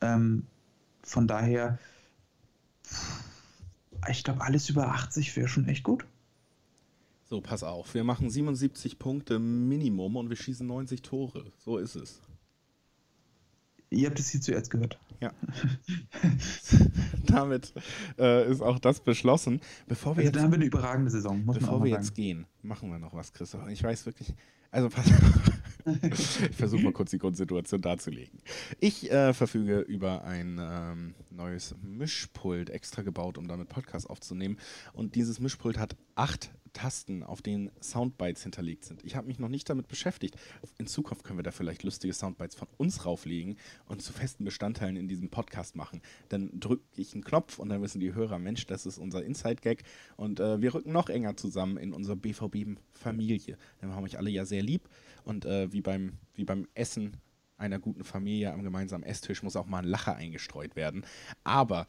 Ähm, von daher, ich glaube, alles über 80 wäre schon echt gut. So, pass auf. Wir machen 77 Punkte Minimum und wir schießen 90 Tore. So ist es. Ihr habt es hier zuerst gehört. Ja. Damit äh, ist auch das beschlossen. Bevor wir also, jetzt, dann haben wir eine überragende Saison. bevor wir sagen. jetzt gehen, machen wir noch was, Christoph. Ich weiß wirklich. Also pass auf ich versuche mal kurz die Grundsituation darzulegen. Ich äh, verfüge über ein ähm, neues Mischpult extra gebaut, um damit Podcasts aufzunehmen. Und dieses Mischpult hat acht Tasten, auf denen Soundbites hinterlegt sind. Ich habe mich noch nicht damit beschäftigt. In Zukunft können wir da vielleicht lustige Soundbites von uns rauflegen und zu festen Bestandteilen in diesem Podcast machen. Dann drücke ich einen Knopf und dann wissen die Hörer, Mensch, das ist unser Inside-Gag. Und äh, wir rücken noch enger zusammen in unserer BVB-Familie. Wir haben euch alle ja sehr lieb. Und äh, wie, beim, wie beim Essen einer guten Familie am gemeinsamen Esstisch muss auch mal ein Lacher eingestreut werden. Aber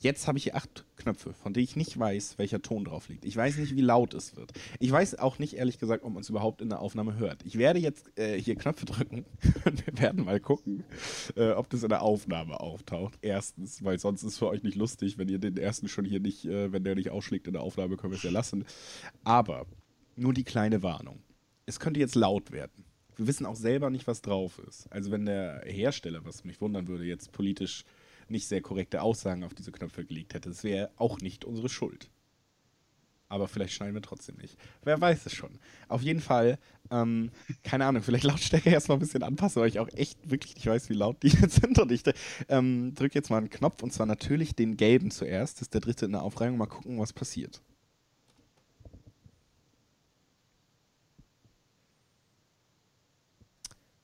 jetzt habe ich hier acht Knöpfe, von denen ich nicht weiß, welcher Ton drauf liegt. Ich weiß nicht, wie laut es wird. Ich weiß auch nicht, ehrlich gesagt, ob man es überhaupt in der Aufnahme hört. Ich werde jetzt äh, hier Knöpfe drücken und wir werden mal gucken, äh, ob das in der Aufnahme auftaucht. Erstens, weil sonst ist es für euch nicht lustig, wenn ihr den ersten schon hier nicht, äh, wenn der nicht ausschlägt in der Aufnahme, können wir es ja lassen. Aber nur die kleine Warnung es könnte jetzt laut werden. Wir wissen auch selber nicht, was drauf ist. Also wenn der Hersteller, was mich wundern würde, jetzt politisch nicht sehr korrekte Aussagen auf diese Knöpfe gelegt hätte, das wäre auch nicht unsere Schuld. Aber vielleicht schneiden wir trotzdem nicht. Wer weiß es schon. Auf jeden Fall, ähm, keine Ahnung, vielleicht Lautstärke erstmal ein bisschen anpassen, weil ich auch echt wirklich nicht weiß, wie laut die jetzt sind. Und ich ähm, drücke jetzt mal einen Knopf und zwar natürlich den gelben zuerst. Das ist der dritte in der Aufreihung. Mal gucken, was passiert.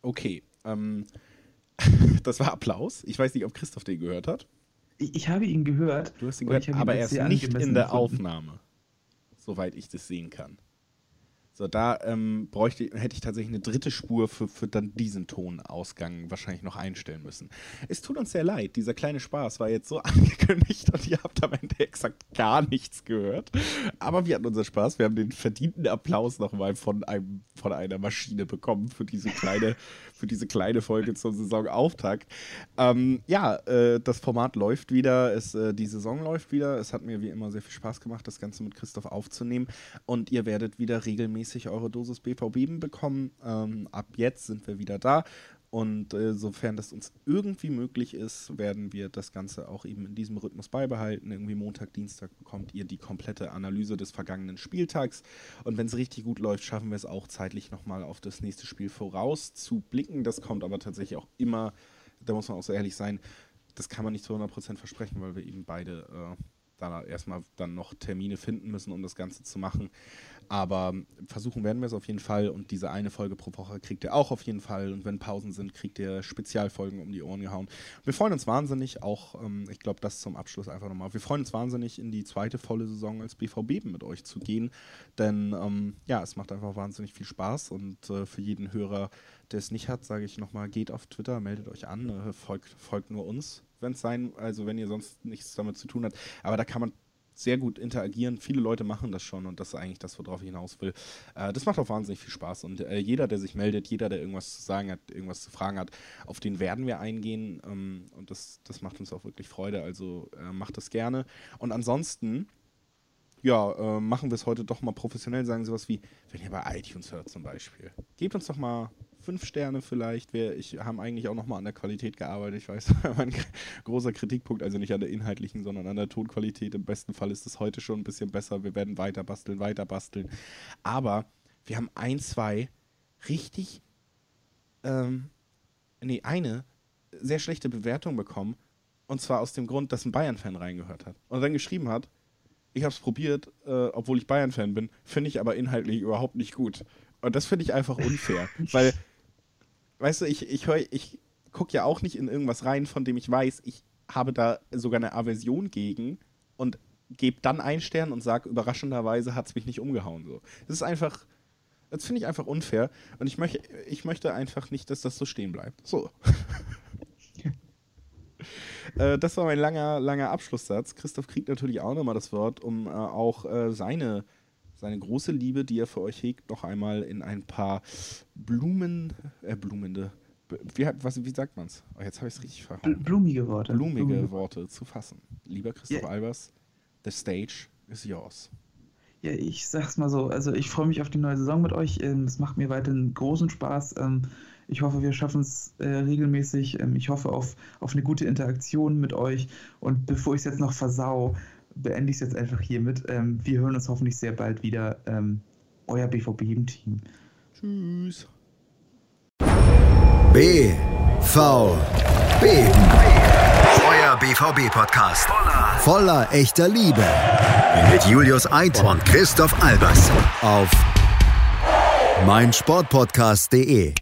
Okay. Ähm, das war Applaus. Ich weiß nicht, ob Christoph den gehört hat. Ich, ich habe ihn gehört. Du hast ihn gehört, aber er ist nicht in der gefunden. Aufnahme. Soweit ich das sehen kann. So, da ähm, bräuchte, hätte ich tatsächlich eine dritte Spur für, für dann diesen Tonausgang wahrscheinlich noch einstellen müssen. Es tut uns sehr leid, dieser kleine Spaß war jetzt so angekündigt und ihr habt am Ende exakt gar nichts gehört. Aber wir hatten unseren Spaß, wir haben den verdienten Applaus nochmal von, einem, von einer Maschine bekommen für diese kleine, für diese kleine Folge zum Saisonauftakt. Ähm, ja, äh, das Format läuft wieder, es, äh, die Saison läuft wieder. Es hat mir wie immer sehr viel Spaß gemacht, das Ganze mit Christoph aufzunehmen und ihr werdet wieder regelmäßig regelmäßig eure Dosis BVB bekommen. Ähm, ab jetzt sind wir wieder da. Und äh, sofern das uns irgendwie möglich ist, werden wir das Ganze auch eben in diesem Rhythmus beibehalten. Irgendwie Montag, Dienstag bekommt ihr die komplette Analyse des vergangenen Spieltags. Und wenn es richtig gut läuft, schaffen wir es auch zeitlich nochmal auf das nächste Spiel voraus zu blicken. Das kommt aber tatsächlich auch immer, da muss man auch so ehrlich sein, das kann man nicht zu 100% versprechen, weil wir eben beide äh, da erstmal dann noch Termine finden müssen, um das Ganze zu machen. Aber versuchen werden wir es auf jeden Fall und diese eine Folge pro Woche kriegt ihr auch auf jeden Fall und wenn Pausen sind, kriegt ihr Spezialfolgen um die Ohren gehauen. Wir freuen uns wahnsinnig, auch, ähm, ich glaube, das zum Abschluss einfach nochmal. Wir freuen uns wahnsinnig, in die zweite volle Saison als BVB mit euch zu gehen, denn ähm, ja, es macht einfach wahnsinnig viel Spaß und äh, für jeden Hörer, der es nicht hat, sage ich nochmal, geht auf Twitter, meldet euch an, äh, folgt, folgt nur uns, wenn es sein, also wenn ihr sonst nichts damit zu tun habt. Aber da kann man sehr gut interagieren. Viele Leute machen das schon und das ist eigentlich das, worauf ich hinaus will. Äh, das macht auch wahnsinnig viel Spaß und äh, jeder, der sich meldet, jeder, der irgendwas zu sagen hat, irgendwas zu fragen hat, auf den werden wir eingehen ähm, und das, das macht uns auch wirklich Freude. Also äh, macht das gerne. Und ansonsten ja, äh, machen wir es heute doch mal professionell, sagen sowas wie, wenn ihr bei iTunes hört zum Beispiel. Gebt uns doch mal fünf Sterne vielleicht. Wir ich, haben eigentlich auch nochmal an der Qualität gearbeitet. Ich weiß, mein großer Kritikpunkt, also nicht an der inhaltlichen, sondern an der Tonqualität. Im besten Fall ist es heute schon ein bisschen besser. Wir werden weiter basteln, weiter basteln. Aber wir haben ein, zwei richtig, ähm, nee, eine sehr schlechte Bewertung bekommen. Und zwar aus dem Grund, dass ein Bayern-Fan reingehört hat. Und dann geschrieben hat, ich habe es probiert, äh, obwohl ich Bayern-Fan bin, finde ich aber inhaltlich überhaupt nicht gut. Und das finde ich einfach unfair, weil weißt du, ich, ich, ich gucke ja auch nicht in irgendwas rein, von dem ich weiß, ich habe da sogar eine Aversion gegen und gebe dann einen Stern und sage, überraschenderweise hat es mich nicht umgehauen. So. Das ist einfach, das finde ich einfach unfair und ich, möch, ich möchte einfach nicht, dass das so stehen bleibt. So. äh, das war mein langer, langer Abschlusssatz. Christoph kriegt natürlich auch nochmal das Wort, um äh, auch äh, seine seine große Liebe, die er für euch hegt, noch einmal in ein paar Blumen, äh, blumende, wie, was, wie sagt man's? Oh, jetzt habe ich es richtig verraten. Blumige Worte. Blumige, Blumige Worte zu fassen. Lieber Christoph yeah. Albers, the stage is yours. Ja, ich sag's mal so, also ich freue mich auf die neue Saison mit euch. Ähm, es macht mir weiterhin großen Spaß. Ich hoffe, wir schaffen es äh, regelmäßig. Ähm, ich hoffe auf, auf eine gute Interaktion mit euch. Und bevor ich es jetzt noch versau, beende ich es jetzt einfach hiermit. Ähm, wir hören uns hoffentlich sehr bald wieder. Ähm, euer BVB-Team. Tschüss. BVB. Euer BVB-Podcast. Voller, voller echter Liebe. Mit Julius Eid und Christoph Albers. Auf meinsportpodcast.de.